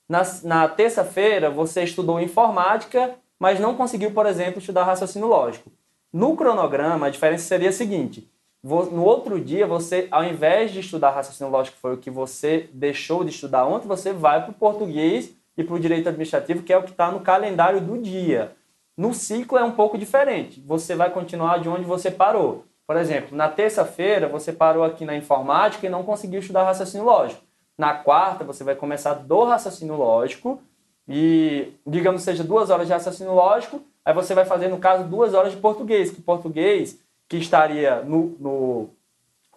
Na, na terça-feira, você estudou informática mas não conseguiu, por exemplo, estudar raciocínio lógico. No cronograma, a diferença seria a seguinte: no outro dia, você, ao invés de estudar raciocínio lógico, foi o que você deixou de estudar ontem, você vai para o português e para o direito administrativo, que é o que está no calendário do dia. No ciclo é um pouco diferente. Você vai continuar de onde você parou. Por exemplo, na terça-feira você parou aqui na informática e não conseguiu estudar raciocínio lógico. Na quarta você vai começar do raciocínio lógico e, digamos, seja duas horas de raciocínio lógico, aí você vai fazer, no caso, duas horas de português, que português, que estaria no, no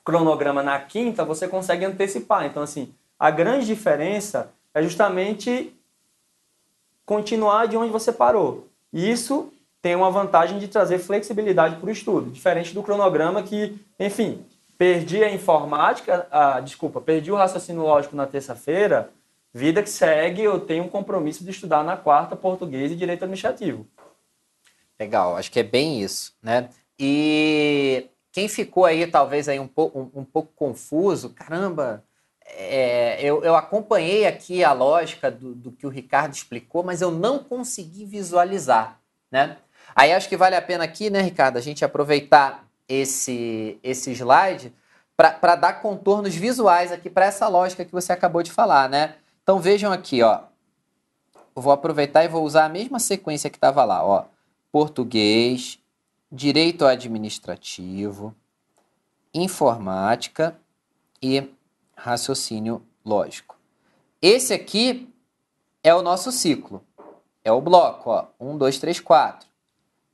cronograma na quinta, você consegue antecipar. Então, assim, a grande diferença é justamente continuar de onde você parou. E isso tem uma vantagem de trazer flexibilidade para o estudo, diferente do cronograma que, enfim, perdi a informática, a, desculpa, perdi o raciocínio lógico na terça-feira, Vida que segue, eu tenho um compromisso de estudar na quarta português e direito administrativo. Legal, acho que é bem isso, né? E quem ficou aí talvez aí um pouco, um, um pouco confuso, caramba, é, eu, eu, acompanhei aqui a lógica do, do, que o Ricardo explicou, mas eu não consegui visualizar. né? Aí acho que vale a pena aqui, né, Ricardo, a gente aproveitar esse, esse slide para dar contornos visuais aqui para essa lógica que você acabou de falar, né? Então vejam aqui, ó. Eu vou aproveitar e vou usar a mesma sequência que estava lá, ó. Português, direito administrativo, informática e raciocínio lógico. Esse aqui é o nosso ciclo. É o bloco, ó. Um, dois, três, quatro.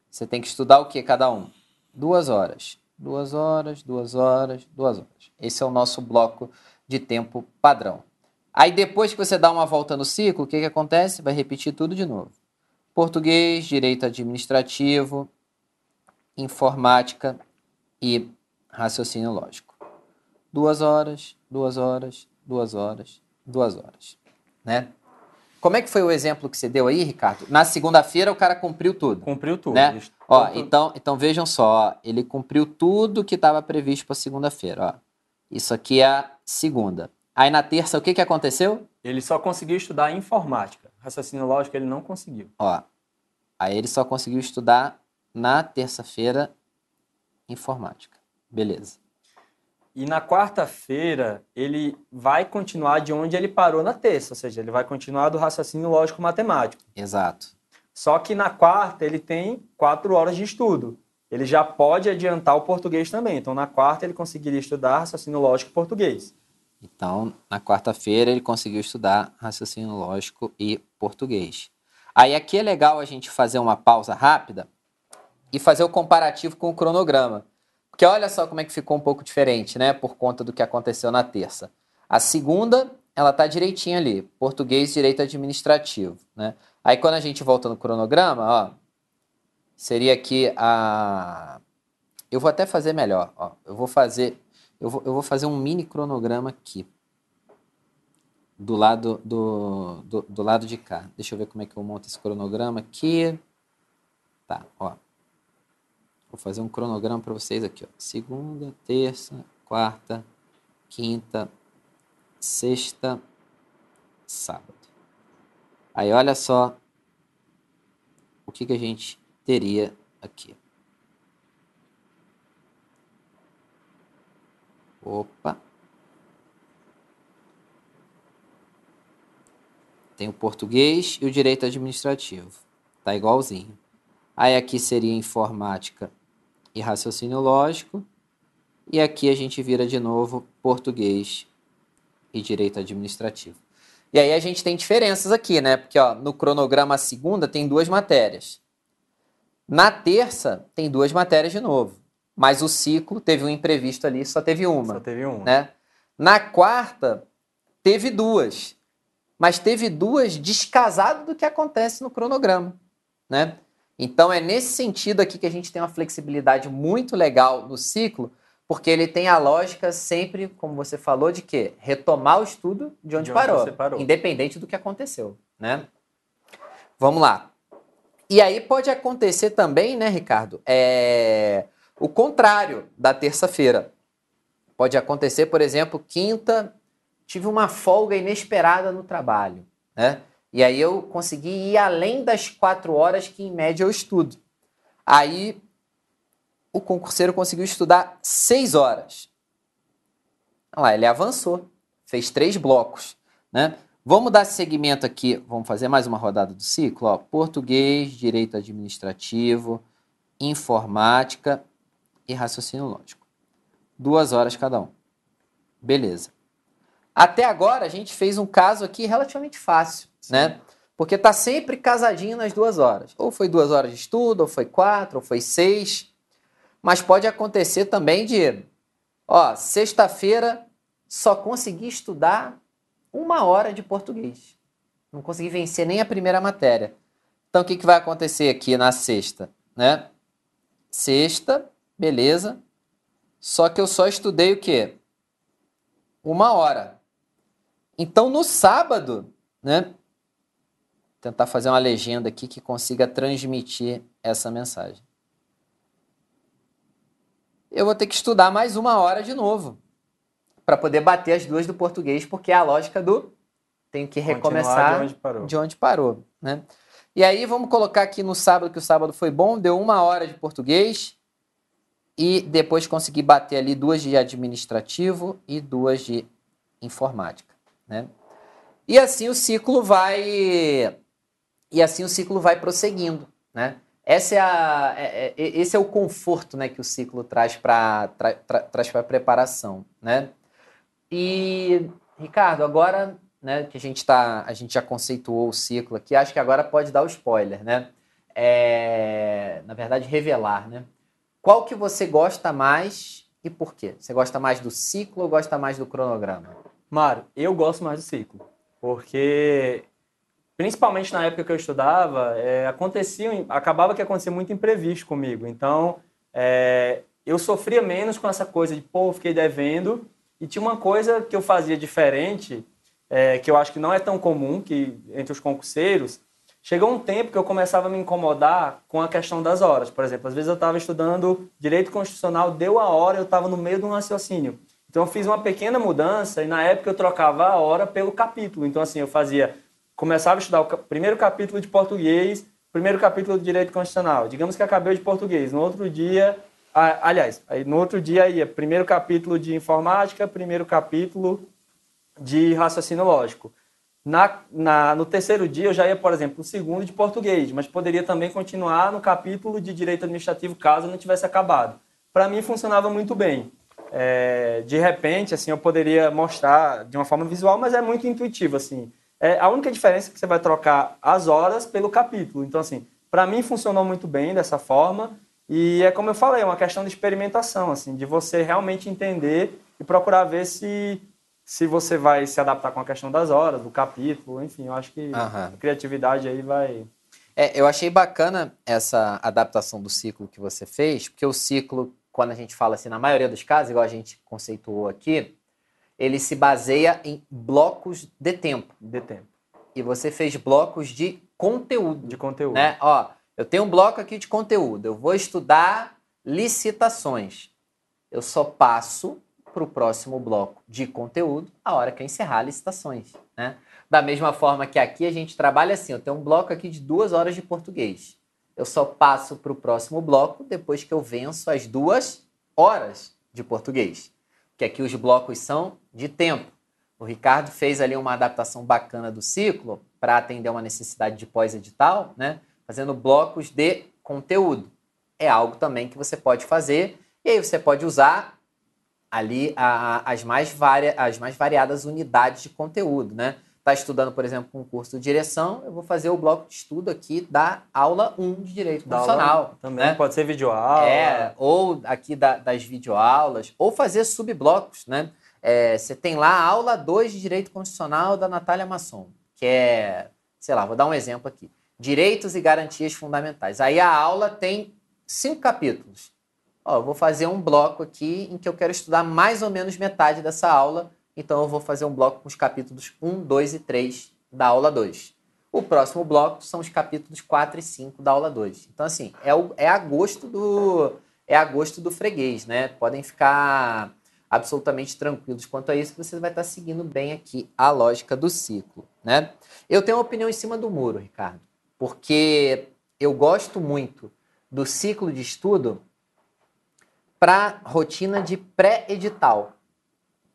Você tem que estudar o que cada um? Duas horas. Duas horas, duas horas, duas horas. Esse é o nosso bloco de tempo padrão. Aí depois que você dá uma volta no ciclo, o que, que acontece? Vai repetir tudo de novo. Português, direito administrativo, informática e raciocínio lógico. Duas horas, duas horas, duas horas, duas horas. Né? Como é que foi o exemplo que você deu aí, Ricardo? Na segunda-feira o cara cumpriu tudo. Cumpriu tudo. Né? Ó, então, então vejam só, ele cumpriu tudo que estava previsto para segunda-feira. Isso aqui é a segunda. Aí na terça, o que, que aconteceu? Ele só conseguiu estudar informática. Raciocínio lógico ele não conseguiu. Ó, aí ele só conseguiu estudar na terça-feira informática. Beleza. E na quarta-feira ele vai continuar de onde ele parou na terça, ou seja, ele vai continuar do raciocínio lógico matemático. Exato. Só que na quarta ele tem quatro horas de estudo. Ele já pode adiantar o português também. Então na quarta ele conseguiria estudar raciocínio lógico e português. Então, na quarta-feira ele conseguiu estudar raciocínio lógico e português. Aí aqui é legal a gente fazer uma pausa rápida e fazer o comparativo com o cronograma. Porque olha só como é que ficou um pouco diferente, né? Por conta do que aconteceu na terça. A segunda, ela tá direitinho ali, português, direito administrativo, né? Aí quando a gente volta no cronograma, ó, seria aqui a eu vou até fazer melhor, ó. Eu vou fazer eu vou, eu vou fazer um mini cronograma aqui. Do lado, do, do, do lado de cá. Deixa eu ver como é que eu monto esse cronograma aqui. Tá, ó. Vou fazer um cronograma para vocês aqui, ó. Segunda, terça, quarta, quinta, sexta, sábado. Aí olha só o que, que a gente teria aqui. Opa. Tem o português e o direito administrativo. Tá igualzinho. Aí aqui seria informática e raciocínio lógico. E aqui a gente vira de novo português e direito administrativo. E aí a gente tem diferenças aqui, né? Porque ó, no cronograma segunda tem duas matérias. Na terça tem duas matérias de novo. Mas o ciclo teve um imprevisto ali, só teve uma. Só teve uma. Né? Na quarta, teve duas. Mas teve duas descasado do que acontece no cronograma. Né? Então é nesse sentido aqui que a gente tem uma flexibilidade muito legal no ciclo, porque ele tem a lógica sempre, como você falou, de que retomar o estudo de onde, de onde parou, parou, independente do que aconteceu, né? Vamos lá. E aí pode acontecer também, né, Ricardo? É... O contrário da terça-feira. Pode acontecer, por exemplo, quinta, tive uma folga inesperada no trabalho, né? E aí eu consegui ir além das quatro horas que em média eu estudo. Aí o concurseiro conseguiu estudar seis horas. Olha lá, ele avançou, fez três blocos, né? Vamos dar seguimento aqui, vamos fazer mais uma rodada do ciclo, ó. Português, direito administrativo, informática e raciocínio lógico. Duas horas cada um. Beleza. Até agora a gente fez um caso aqui relativamente fácil, Sim. né? Porque tá sempre casadinho nas duas horas. Ou foi duas horas de estudo, ou foi quatro, ou foi seis. Mas pode acontecer também de, ó, sexta-feira só consegui estudar uma hora de português. Não consegui vencer nem a primeira matéria. Então o que, que vai acontecer aqui na sexta, né? Sexta, beleza. Só que eu só estudei o quê? Uma hora. Então no sábado, né? Tentar fazer uma legenda aqui que consiga transmitir essa mensagem. Eu vou ter que estudar mais uma hora de novo para poder bater as duas do português, porque é a lógica do tenho que recomeçar de onde parou. De onde parou né? E aí vamos colocar aqui no sábado, que o sábado foi bom, deu uma hora de português e depois consegui bater ali duas de administrativo e duas de informática, né? E assim o ciclo vai e assim o ciclo vai prosseguindo, né? Essa é a, é, é, esse é o conforto né, que o ciclo traz para tra, tra, a preparação. Né? E, Ricardo, agora né, que a gente, tá, a gente já conceituou o ciclo aqui, acho que agora pode dar o spoiler. Né? É, na verdade, revelar. Né? Qual que você gosta mais e por quê? Você gosta mais do ciclo ou gosta mais do cronograma? Mário, eu gosto mais do ciclo. Porque principalmente na época que eu estudava, é, acontecia, acabava que acontecia muito imprevisto comigo. Então, é, eu sofria menos com essa coisa de, pô, fiquei devendo. E tinha uma coisa que eu fazia diferente, é, que eu acho que não é tão comum que entre os concurseiros. Chegou um tempo que eu começava a me incomodar com a questão das horas. Por exemplo, às vezes eu estava estudando direito constitucional, deu a hora, eu estava no meio de um raciocínio. Então eu fiz uma pequena mudança e na época eu trocava a hora pelo capítulo. Então assim, eu fazia começava a estudar o primeiro capítulo de português, primeiro capítulo de direito constitucional. Digamos que acabei de português. No outro dia, aliás, no outro dia ia primeiro capítulo de informática, primeiro capítulo de raciocínio lógico. Na, na, no terceiro dia eu já ia, por exemplo, o segundo de português, mas poderia também continuar no capítulo de direito administrativo caso não tivesse acabado. Para mim funcionava muito bem. É, de repente, assim, eu poderia mostrar de uma forma visual, mas é muito intuitivo, assim. É, a única diferença é que você vai trocar as horas pelo capítulo. Então, assim, para mim funcionou muito bem dessa forma. E é como eu falei, é uma questão de experimentação, assim, de você realmente entender e procurar ver se, se você vai se adaptar com a questão das horas, do capítulo, enfim, eu acho que a criatividade aí vai. É, eu achei bacana essa adaptação do ciclo que você fez, porque o ciclo, quando a gente fala assim, na maioria dos casos, igual a gente conceituou aqui, ele se baseia em blocos de tempo. De tempo. E você fez blocos de conteúdo. De conteúdo. Né? Ó, eu tenho um bloco aqui de conteúdo. Eu vou estudar licitações. Eu só passo para o próximo bloco de conteúdo a hora que eu encerrar licitações. Né? Da mesma forma que aqui a gente trabalha assim, eu tenho um bloco aqui de duas horas de português. Eu só passo para o próximo bloco depois que eu venço as duas horas de português que aqui os blocos são de tempo. O Ricardo fez ali uma adaptação bacana do ciclo para atender uma necessidade de pós-edital, né? fazendo blocos de conteúdo. É algo também que você pode fazer e aí você pode usar ali a, as, mais varia, as mais variadas unidades de conteúdo, né? Está estudando, por exemplo, um curso de direção, eu vou fazer o bloco de estudo aqui da aula 1 de Direito da Constitucional. também né? pode ser videoaula. É, ou aqui da, das videoaulas, ou fazer subblocos, né? É, você tem lá a aula 2 de Direito Constitucional da Natália Masson, que é, sei lá, vou dar um exemplo aqui. Direitos e Garantias Fundamentais. Aí a aula tem cinco capítulos. Ó, eu vou fazer um bloco aqui em que eu quero estudar mais ou menos metade dessa aula então eu vou fazer um bloco com os capítulos 1, 2 e 3 da aula 2. O próximo bloco são os capítulos 4 e 5 da aula 2. Então, assim, é, o, é a gosto do. É a gosto do freguês, né? Podem ficar absolutamente tranquilos quanto a isso, você vai estar seguindo bem aqui a lógica do ciclo, né? Eu tenho uma opinião em cima do muro, Ricardo, porque eu gosto muito do ciclo de estudo para rotina de pré-edital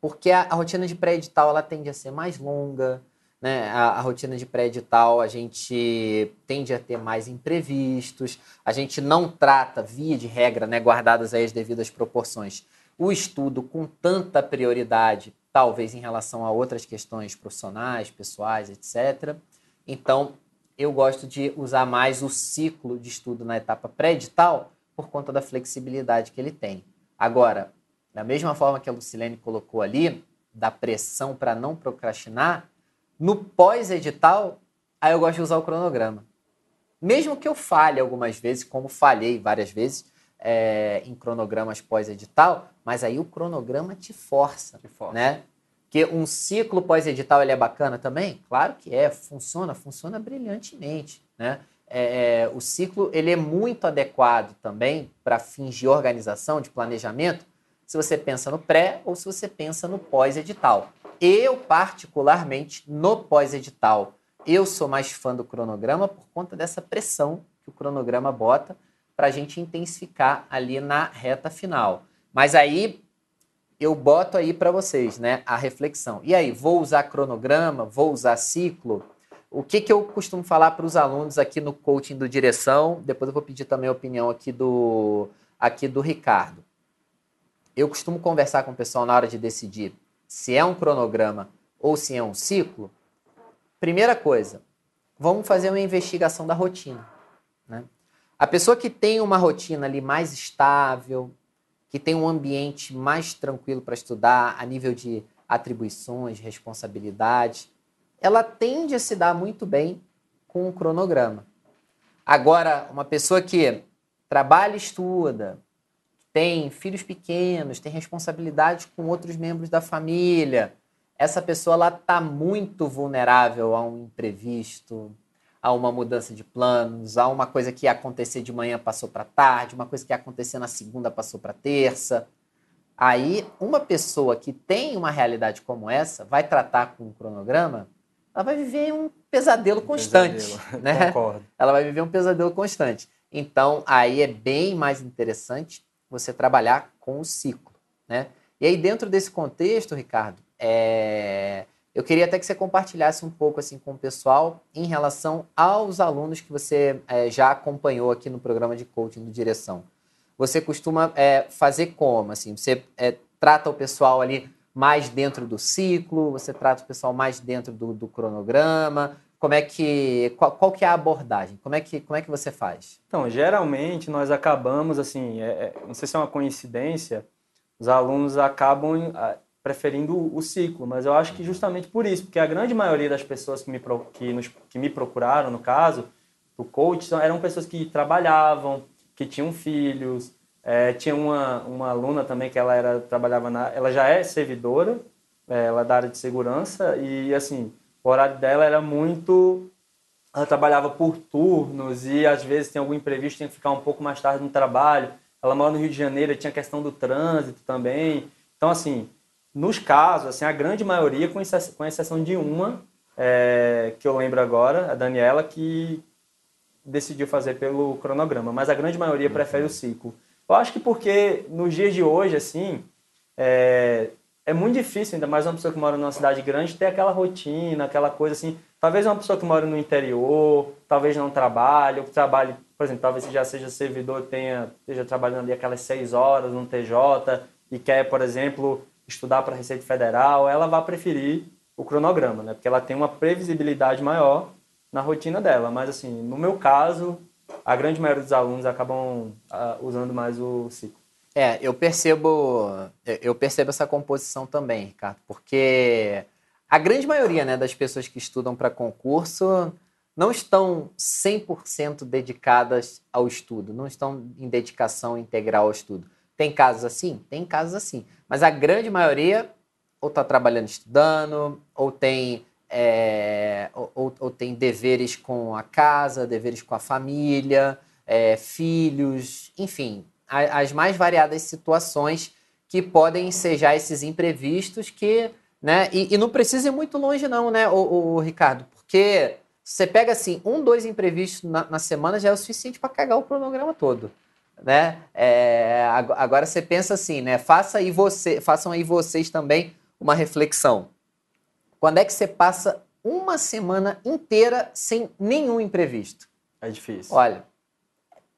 porque a, a rotina de pré-edital ela tende a ser mais longa, né? A, a, rotina de pré-edital a gente tende a ter mais imprevistos, a gente não trata, via de regra, né, guardadas aí as devidas proporções, o estudo com tanta prioridade, talvez em relação a outras questões profissionais, pessoais, etc. Então, eu gosto de usar mais o ciclo de estudo na etapa pré-edital por conta da flexibilidade que ele tem. Agora, da mesma forma que a Lucilene colocou ali, da pressão para não procrastinar, no pós-edital, aí eu gosto de usar o cronograma. Mesmo que eu falhe algumas vezes, como falhei várias vezes é, em cronogramas pós-edital, mas aí o cronograma te força, te força. né? Que um ciclo pós-edital ele é bacana também? Claro que é, funciona, funciona brilhantemente, né? É, é o ciclo ele é muito adequado também para fins de organização, de planejamento, se você pensa no pré ou se você pensa no pós-edital. Eu, particularmente, no pós-edital, Eu sou mais fã do cronograma por conta dessa pressão que o cronograma bota para a gente intensificar ali na reta final. Mas aí eu boto aí para vocês, né, a reflexão. E aí, vou usar cronograma, vou usar ciclo? O que, que eu costumo falar para os alunos aqui no coaching do direção? Depois eu vou pedir também a opinião aqui do, aqui do Ricardo. Eu costumo conversar com o pessoal na hora de decidir se é um cronograma ou se é um ciclo. Primeira coisa, vamos fazer uma investigação da rotina. Né? A pessoa que tem uma rotina ali mais estável, que tem um ambiente mais tranquilo para estudar, a nível de atribuições, responsabilidades, ela tende a se dar muito bem com o cronograma. Agora, uma pessoa que trabalha e estuda, tem filhos pequenos, tem responsabilidades com outros membros da família, essa pessoa está muito vulnerável a um imprevisto, a uma mudança de planos, a uma coisa que ia acontecer de manhã passou para tarde, uma coisa que ia acontecer na segunda passou para terça. Aí, uma pessoa que tem uma realidade como essa vai tratar com um cronograma ela vai viver um pesadelo um constante. Pesadelo. Né? Concordo. Ela vai viver um pesadelo constante. Então, aí é bem mais interessante você trabalhar com o ciclo. Né? E aí, dentro desse contexto, Ricardo, é... eu queria até que você compartilhasse um pouco assim com o pessoal em relação aos alunos que você é, já acompanhou aqui no programa de coaching do Direção. Você costuma é, fazer como? Assim, você é, trata o pessoal ali mais dentro do ciclo? Você trata o pessoal mais dentro do, do cronograma? Como é que qual, qual, que é a abordagem? Como é que como é que você faz? Então, geralmente nós acabamos assim, é, é não sei se é uma coincidência, os alunos acabam ah, preferindo o ciclo, mas eu acho que justamente por isso, porque a grande maioria das pessoas que me, que, nos, que me procuraram, no caso, do coach, eram pessoas que trabalhavam, que tinham filhos, é, tinha uma, uma aluna também que ela era trabalhava na, ela já é servidora, é, ela é da área de segurança e assim o horário dela era muito, ela trabalhava por turnos e às vezes tem algum imprevisto tinha que ficar um pouco mais tarde no trabalho. Ela mora no Rio de Janeiro, tinha questão do trânsito também. Então assim, nos casos, assim a grande maioria, com exceção, com exceção de uma é, que eu lembro agora, a Daniela que decidiu fazer pelo cronograma, mas a grande maioria prefere o ciclo. Eu acho que porque nos dias de hoje, assim, é, é muito difícil, ainda mais uma pessoa que mora numa cidade grande, ter aquela rotina, aquela coisa assim. Talvez uma pessoa que mora no interior, talvez não trabalhe, ou que trabalhe, por exemplo, talvez já seja servidor, tenha, esteja trabalhando ali aquelas seis horas no TJ e quer, por exemplo, estudar para a Receita Federal, ela vai preferir o cronograma, né? Porque ela tem uma previsibilidade maior na rotina dela. Mas, assim, no meu caso, a grande maioria dos alunos acabam uh, usando mais o ciclo. É, eu percebo, eu percebo essa composição também, Ricardo, porque a grande maioria né, das pessoas que estudam para concurso não estão 100% dedicadas ao estudo, não estão em dedicação integral ao estudo. Tem casos assim? Tem casos assim. Mas a grande maioria ou está trabalhando estudando, ou tem é, ou, ou, tem deveres com a casa, deveres com a família, é, filhos, enfim, as mais variadas situações que podem ensejar esses imprevistos que, né, e, e não precisa ir muito longe não, né, o, Ricardo, porque você pega assim, um, dois imprevistos na, na semana já é o suficiente para cagar o cronograma todo. Né? É, agora você pensa assim, né? Faça aí você, façam aí vocês também uma reflexão. Quando é que você passa uma semana inteira sem nenhum imprevisto? É difícil. Olha,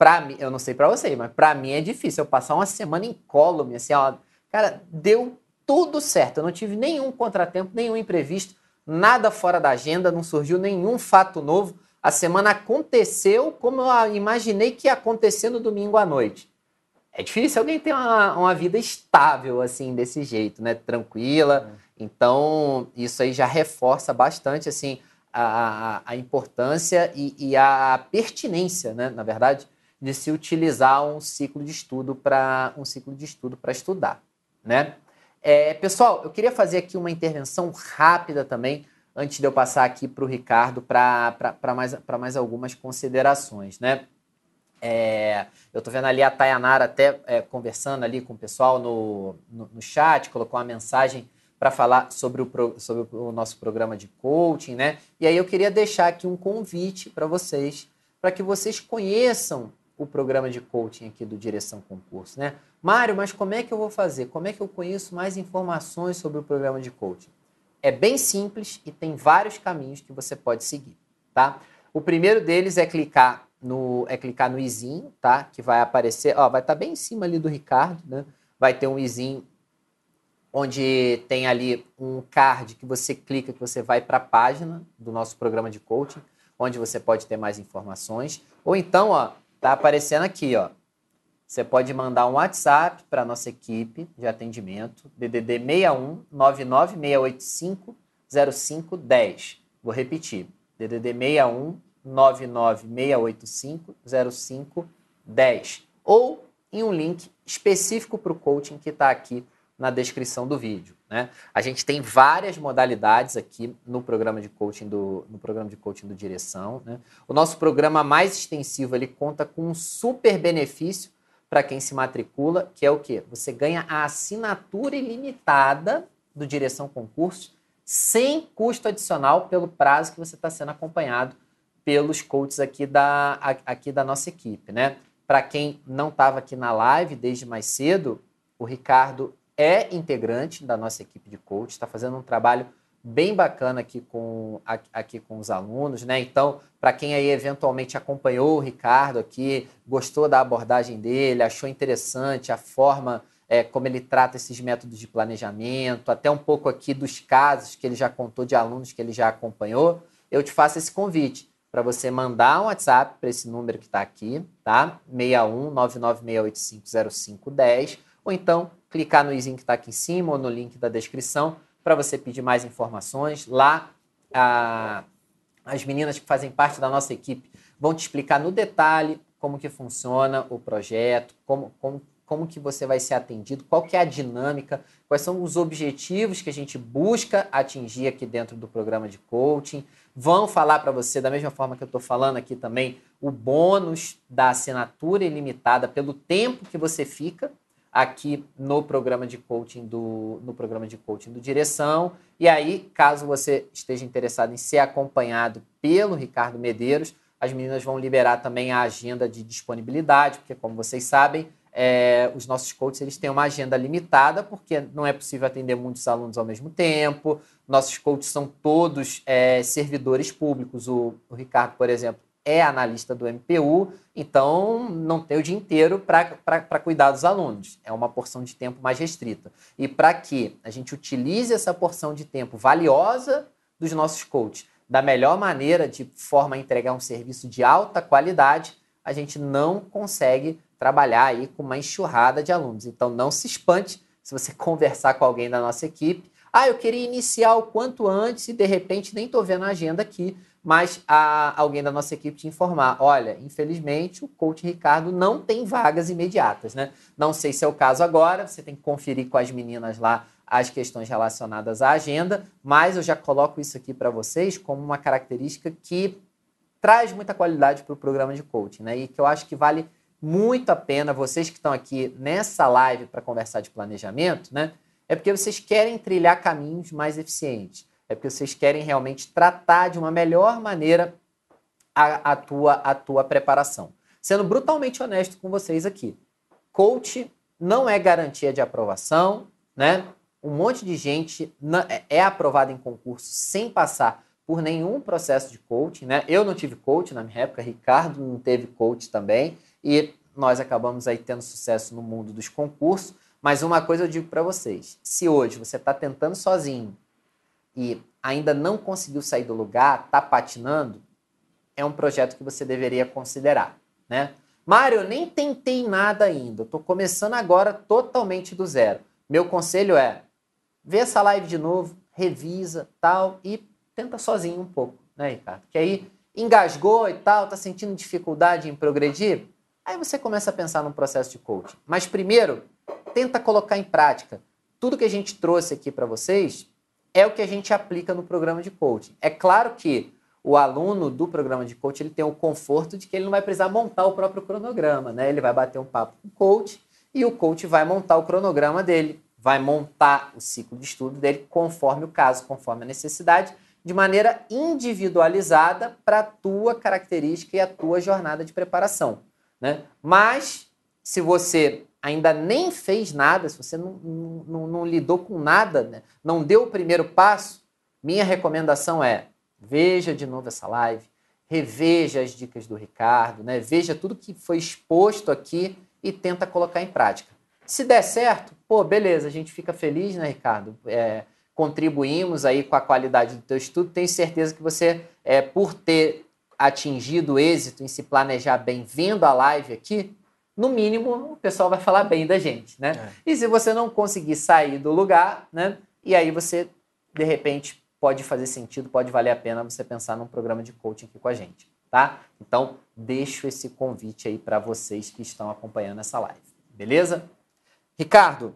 para mim, eu não sei para você, mas para mim é difícil. Eu passar uma semana incólume, assim, ó, cara, deu tudo certo. Eu não tive nenhum contratempo, nenhum imprevisto, nada fora da agenda, não surgiu nenhum fato novo. A semana aconteceu como eu imaginei que ia acontecer no domingo à noite. É difícil alguém ter uma, uma vida estável assim, desse jeito, né? Tranquila. É. Então, isso aí já reforça bastante assim a, a, a importância e, e, a pertinência, né, na verdade, de se utilizar um ciclo de estudo para um ciclo de estudo para estudar, né? É, pessoal, eu queria fazer aqui uma intervenção rápida também, antes de eu passar aqui para o Ricardo para mais, mais algumas considerações, né? É, eu estou vendo ali a Tayanara até é, conversando ali com o pessoal no, no, no chat, colocou uma mensagem para falar sobre o, sobre o nosso programa de coaching, né? E aí eu queria deixar aqui um convite para vocês, para que vocês conheçam o programa de coaching aqui do Direção Concurso, né? Mário, mas como é que eu vou fazer? Como é que eu conheço mais informações sobre o programa de coaching? É bem simples e tem vários caminhos que você pode seguir, tá? O primeiro deles é clicar no é clicar no izinho, tá? Que vai aparecer, ó, vai estar tá bem em cima ali do Ricardo, né? Vai ter um izinho onde tem ali um card que você clica, que você vai para a página do nosso programa de coaching, onde você pode ter mais informações. Ou então, ó, tá aparecendo aqui, ó. Você pode mandar um WhatsApp para nossa equipe de atendimento, DDD 61 99685 0510. Vou repetir, DDD 61 99685 0510. Ou em um link específico para o coaching que está aqui na descrição do vídeo. Né? A gente tem várias modalidades aqui no programa de coaching do, no programa de coaching do Direção. Né? O nosso programa mais extensivo ele conta com um super benefício para quem se matricula, que é o quê? Você ganha a assinatura ilimitada do Direção Concurso sem custo adicional pelo prazo que você está sendo acompanhado pelos coaches aqui da, aqui da nossa equipe. Né? Para quem não estava aqui na live desde mais cedo, o Ricardo é integrante da nossa equipe de coach, está fazendo um trabalho bem bacana aqui com, aqui com os alunos, né? Então, para quem aí eventualmente acompanhou o Ricardo aqui, gostou da abordagem dele, achou interessante a forma é, como ele trata esses métodos de planejamento, até um pouco aqui dos casos que ele já contou de alunos que ele já acompanhou, eu te faço esse convite para você mandar um WhatsApp para esse número que está aqui, tá? 61 996850510, ou então clicar no izinho que está aqui em cima ou no link da descrição para você pedir mais informações. Lá, a, as meninas que fazem parte da nossa equipe vão te explicar no detalhe como que funciona o projeto, como, como, como que você vai ser atendido, qual que é a dinâmica, quais são os objetivos que a gente busca atingir aqui dentro do programa de coaching. Vão falar para você, da mesma forma que eu estou falando aqui também, o bônus da assinatura ilimitada pelo tempo que você fica aqui no programa de coaching do no programa de coaching do direção. E aí, caso você esteja interessado em ser acompanhado pelo Ricardo Medeiros, as meninas vão liberar também a agenda de disponibilidade, porque como vocês sabem, é, os nossos coaches eles têm uma agenda limitada, porque não é possível atender muitos alunos ao mesmo tempo. Nossos coaches são todos é, servidores públicos. O, o Ricardo, por exemplo, é analista do MPU, então não tem o dia inteiro para cuidar dos alunos. É uma porção de tempo mais restrita. E para que a gente utilize essa porção de tempo valiosa dos nossos coaches da melhor maneira, de forma a entregar um serviço de alta qualidade, a gente não consegue trabalhar aí com uma enxurrada de alunos. Então não se espante se você conversar com alguém da nossa equipe. Ah, eu queria iniciar o quanto antes e de repente nem estou vendo a agenda aqui mas a, alguém da nossa equipe te informar, olha, infelizmente o coach Ricardo não tem vagas imediatas, né? Não sei se é o caso agora, você tem que conferir com as meninas lá as questões relacionadas à agenda, mas eu já coloco isso aqui para vocês como uma característica que traz muita qualidade para o programa de coaching, né? E que eu acho que vale muito a pena vocês que estão aqui nessa live para conversar de planejamento, né? É porque vocês querem trilhar caminhos mais eficientes é porque vocês querem realmente tratar de uma melhor maneira a, a, tua, a tua preparação. Sendo brutalmente honesto com vocês aqui, coach não é garantia de aprovação, né? Um monte de gente é, é aprovada em concurso sem passar por nenhum processo de coaching, né? Eu não tive coach na minha época, Ricardo não teve coach também, e nós acabamos aí tendo sucesso no mundo dos concursos. Mas uma coisa eu digo para vocês: se hoje você está tentando sozinho e ainda não conseguiu sair do lugar, está patinando, é um projeto que você deveria considerar, né? Mário, eu nem tentei nada ainda, estou começando agora totalmente do zero. Meu conselho é, vê essa live de novo, revisa, tal, e tenta sozinho um pouco, né, Ricardo? Que aí engasgou e tal, tá sentindo dificuldade em progredir, aí você começa a pensar num processo de coaching. Mas primeiro, tenta colocar em prática tudo que a gente trouxe aqui para vocês é o que a gente aplica no programa de coaching. É claro que o aluno do programa de coaching ele tem o conforto de que ele não vai precisar montar o próprio cronograma, né? Ele vai bater um papo com o coach e o coach vai montar o cronograma dele vai montar o ciclo de estudo dele conforme o caso, conforme a necessidade, de maneira individualizada para a tua característica e a tua jornada de preparação. Né? Mas, se você ainda nem fez nada, se você não, não, não lidou com nada, né? não deu o primeiro passo, minha recomendação é veja de novo essa live, reveja as dicas do Ricardo, né? veja tudo que foi exposto aqui e tenta colocar em prática. Se der certo, pô, beleza, a gente fica feliz, né, Ricardo? É, contribuímos aí com a qualidade do teu estudo. Tenho certeza que você, é, por ter atingido êxito em se planejar bem, vendo a live aqui, no mínimo o pessoal vai falar bem da gente, né? É. E se você não conseguir sair do lugar, né? E aí você, de repente, pode fazer sentido, pode valer a pena você pensar num programa de coaching aqui com a gente, tá? Então, deixo esse convite aí para vocês que estão acompanhando essa live, beleza? Ricardo,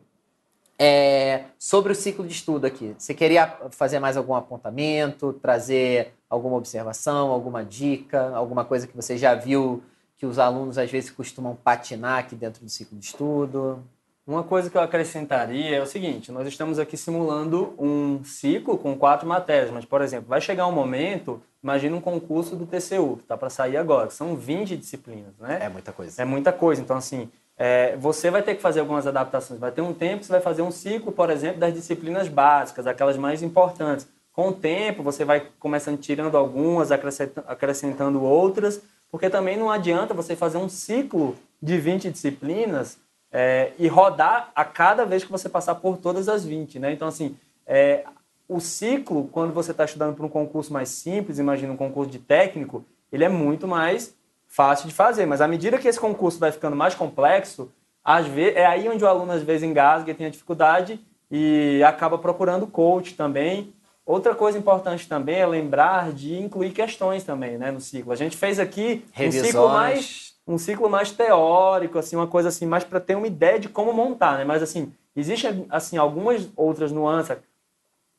é, sobre o ciclo de estudo aqui, você queria fazer mais algum apontamento, trazer alguma observação, alguma dica, alguma coisa que você já viu que os alunos às vezes costumam patinar aqui dentro do ciclo de estudo? Uma coisa que eu acrescentaria é o seguinte: nós estamos aqui simulando um ciclo com quatro matérias, mas, por exemplo, vai chegar um momento, imagina um concurso do TCU, que está para sair agora, são 20 disciplinas, né? É muita coisa. É muita coisa. Então, assim, é, você vai ter que fazer algumas adaptações. Vai ter um tempo que você vai fazer um ciclo, por exemplo, das disciplinas básicas, aquelas mais importantes. Com o tempo, você vai começando tirando algumas, acrescentando outras, porque também não adianta você fazer um ciclo de 20 disciplinas é, e rodar a cada vez que você passar por todas as 20. Né? Então, assim, é, o ciclo, quando você está estudando para um concurso mais simples, imagina um concurso de técnico, ele é muito mais fácil de fazer. Mas à medida que esse concurso vai ficando mais complexo, às vezes, é aí onde o aluno às vezes engasga e tem a dificuldade e acaba procurando coach também. Outra coisa importante também é lembrar de incluir questões também né, no ciclo. A gente fez aqui Revisões. um ciclo mais um ciclo mais teórico, assim, uma coisa assim, mais para ter uma ideia de como montar, né? Mas assim, existem assim algumas outras nuances.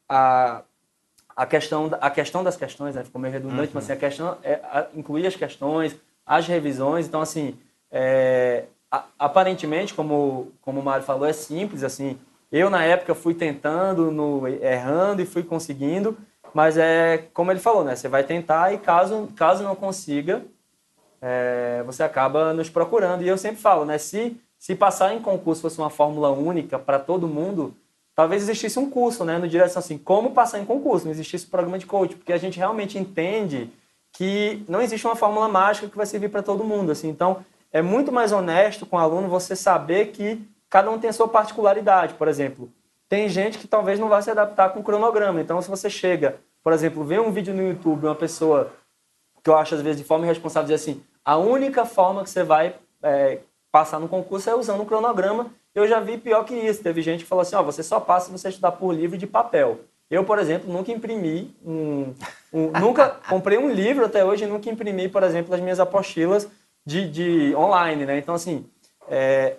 A, a questão a questão das questões, né? Ficou meio redundante, uhum. mas assim, a questão é a, incluir as questões, as revisões. Então, assim, é, aparentemente, como, como o Mário falou, é simples. assim. Eu, na época, fui tentando, no, errando e fui conseguindo. Mas é como ele falou, né? Você vai tentar e caso, caso não consiga, é, você acaba nos procurando. E eu sempre falo, né? Se, se passar em concurso fosse uma fórmula única para todo mundo, talvez existisse um curso, né? No direção assim, como passar em concurso, não existisse um programa de coach, porque a gente realmente entende que não existe uma fórmula mágica que vai servir para todo mundo. Assim. Então, é muito mais honesto com o aluno você saber que cada um tem a sua particularidade. Por exemplo, tem gente que talvez não vá se adaptar com o cronograma. Então, se você chega, por exemplo, vê um vídeo no YouTube, uma pessoa que eu acho às vezes de forma irresponsável diz assim, a única forma que você vai é, passar no concurso é usando o cronograma. Eu já vi pior que isso. Teve gente que falou assim, oh, você só passa se você estudar por livro de papel. Eu, por exemplo, nunca imprimi um, um nunca comprei um livro até hoje e nunca imprimi, por exemplo, as minhas apostilas de, de online, né? Então, assim, é,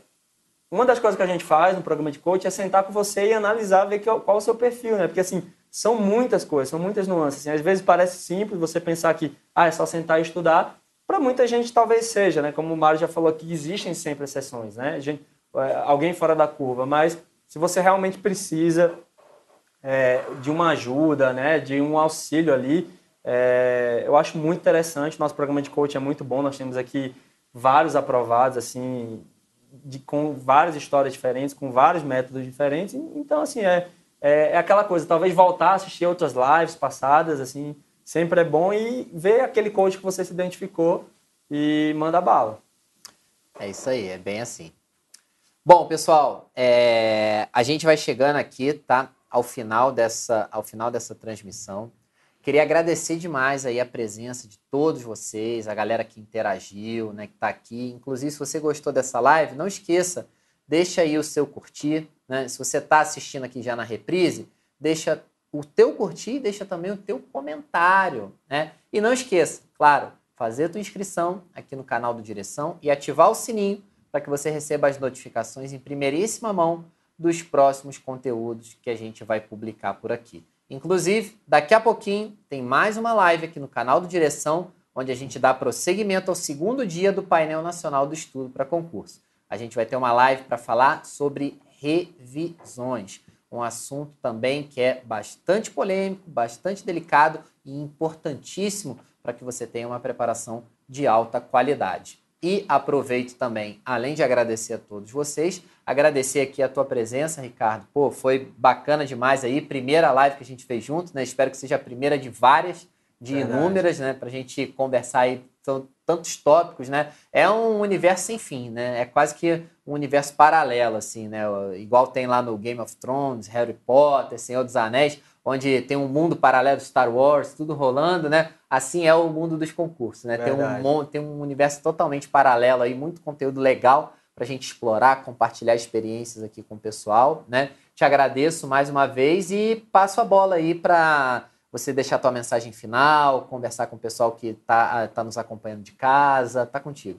uma das coisas que a gente faz no programa de coach é sentar com você e analisar, ver qual, qual é o seu perfil, né? Porque, assim, são muitas coisas, são muitas nuances. Assim, às vezes parece simples você pensar que, ah, é só sentar e estudar. Para muita gente talvez seja, né? Como o Mário já falou aqui, existem sempre exceções, né? Gente, é, alguém fora da curva, mas se você realmente precisa é, de uma ajuda, né, de um auxílio ali. É, eu acho muito interessante. Nosso programa de coach é muito bom. Nós temos aqui vários aprovados, assim, de, com várias histórias diferentes, com vários métodos diferentes. Então, assim, é, é, é, aquela coisa. Talvez voltar a assistir outras lives passadas, assim, sempre é bom e ver aquele coach que você se identificou e manda bala. É isso aí, é bem assim. Bom, pessoal, é, a gente vai chegando aqui, tá? ao final dessa, ao final dessa transmissão. Queria agradecer demais aí a presença de todos vocês, a galera que interagiu, né, que está aqui. Inclusive, se você gostou dessa live, não esqueça, deixa aí o seu curtir. Né? Se você está assistindo aqui já na reprise, deixa o teu curtir e deixa também o teu comentário. Né? E não esqueça, claro, fazer a tua inscrição aqui no canal do Direção e ativar o sininho para que você receba as notificações em primeiríssima mão dos próximos conteúdos que a gente vai publicar por aqui. Inclusive, daqui a pouquinho tem mais uma live aqui no canal do Direção, onde a gente dá prosseguimento ao segundo dia do painel nacional do estudo para concurso. A gente vai ter uma live para falar sobre revisões. Um assunto também que é bastante polêmico, bastante delicado e importantíssimo para que você tenha uma preparação de alta qualidade. E aproveito também, além de agradecer a todos vocês, agradecer aqui a tua presença, Ricardo. Pô, foi bacana demais aí. Primeira live que a gente fez junto, né? Espero que seja a primeira de várias, de Verdade. inúmeras, né? Para a gente conversar aí tantos tópicos, né? É um universo sem fim, né? É quase que um universo paralelo, assim, né? Igual tem lá no Game of Thrones, Harry Potter, Senhor dos Anéis onde tem um mundo paralelo Star Wars, tudo rolando, né? Assim é o mundo dos concursos, né? Tem um, tem um universo totalmente paralelo aí, muito conteúdo legal para a gente explorar, compartilhar experiências aqui com o pessoal, né? Te agradeço mais uma vez e passo a bola aí para você deixar a tua mensagem final, conversar com o pessoal que está tá nos acompanhando de casa, tá contigo.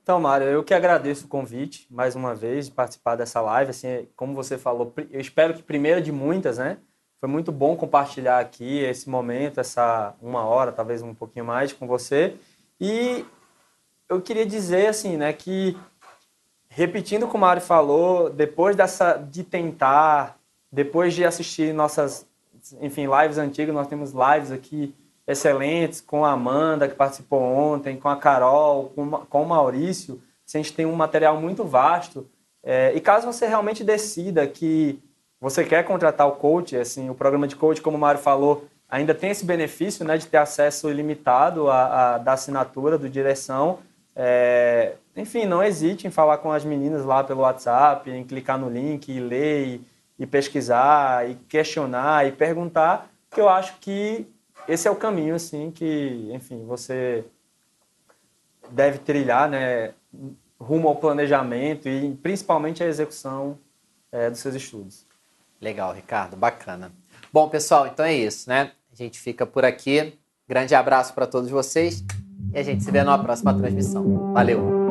Então, Mário, eu que agradeço o convite mais uma vez de participar dessa live. Assim, como você falou, eu espero que primeira de muitas, né? Foi muito bom compartilhar aqui esse momento, essa uma hora, talvez um pouquinho mais com você. E eu queria dizer assim, né, que repetindo como o Mário falou, depois dessa de tentar, depois de assistir nossas, enfim, lives antigas, nós temos lives aqui excelentes com a Amanda que participou ontem, com a Carol, com, com o Maurício. A gente tem um material muito vasto. É, e caso você realmente decida que você quer contratar o coach, assim, o programa de coach, como o Mário falou, ainda tem esse benefício né, de ter acesso ilimitado à, à da assinatura, do direção. É, enfim, não hesite em falar com as meninas lá pelo WhatsApp, em clicar no link e ler e, e pesquisar e questionar e perguntar, que eu acho que esse é o caminho assim que, enfim, você deve trilhar, né, rumo ao planejamento e principalmente à execução é, dos seus estudos. Legal, Ricardo, bacana. Bom, pessoal, então é isso, né? A gente fica por aqui. Grande abraço para todos vocês e a gente se vê numa próxima transmissão. Valeu!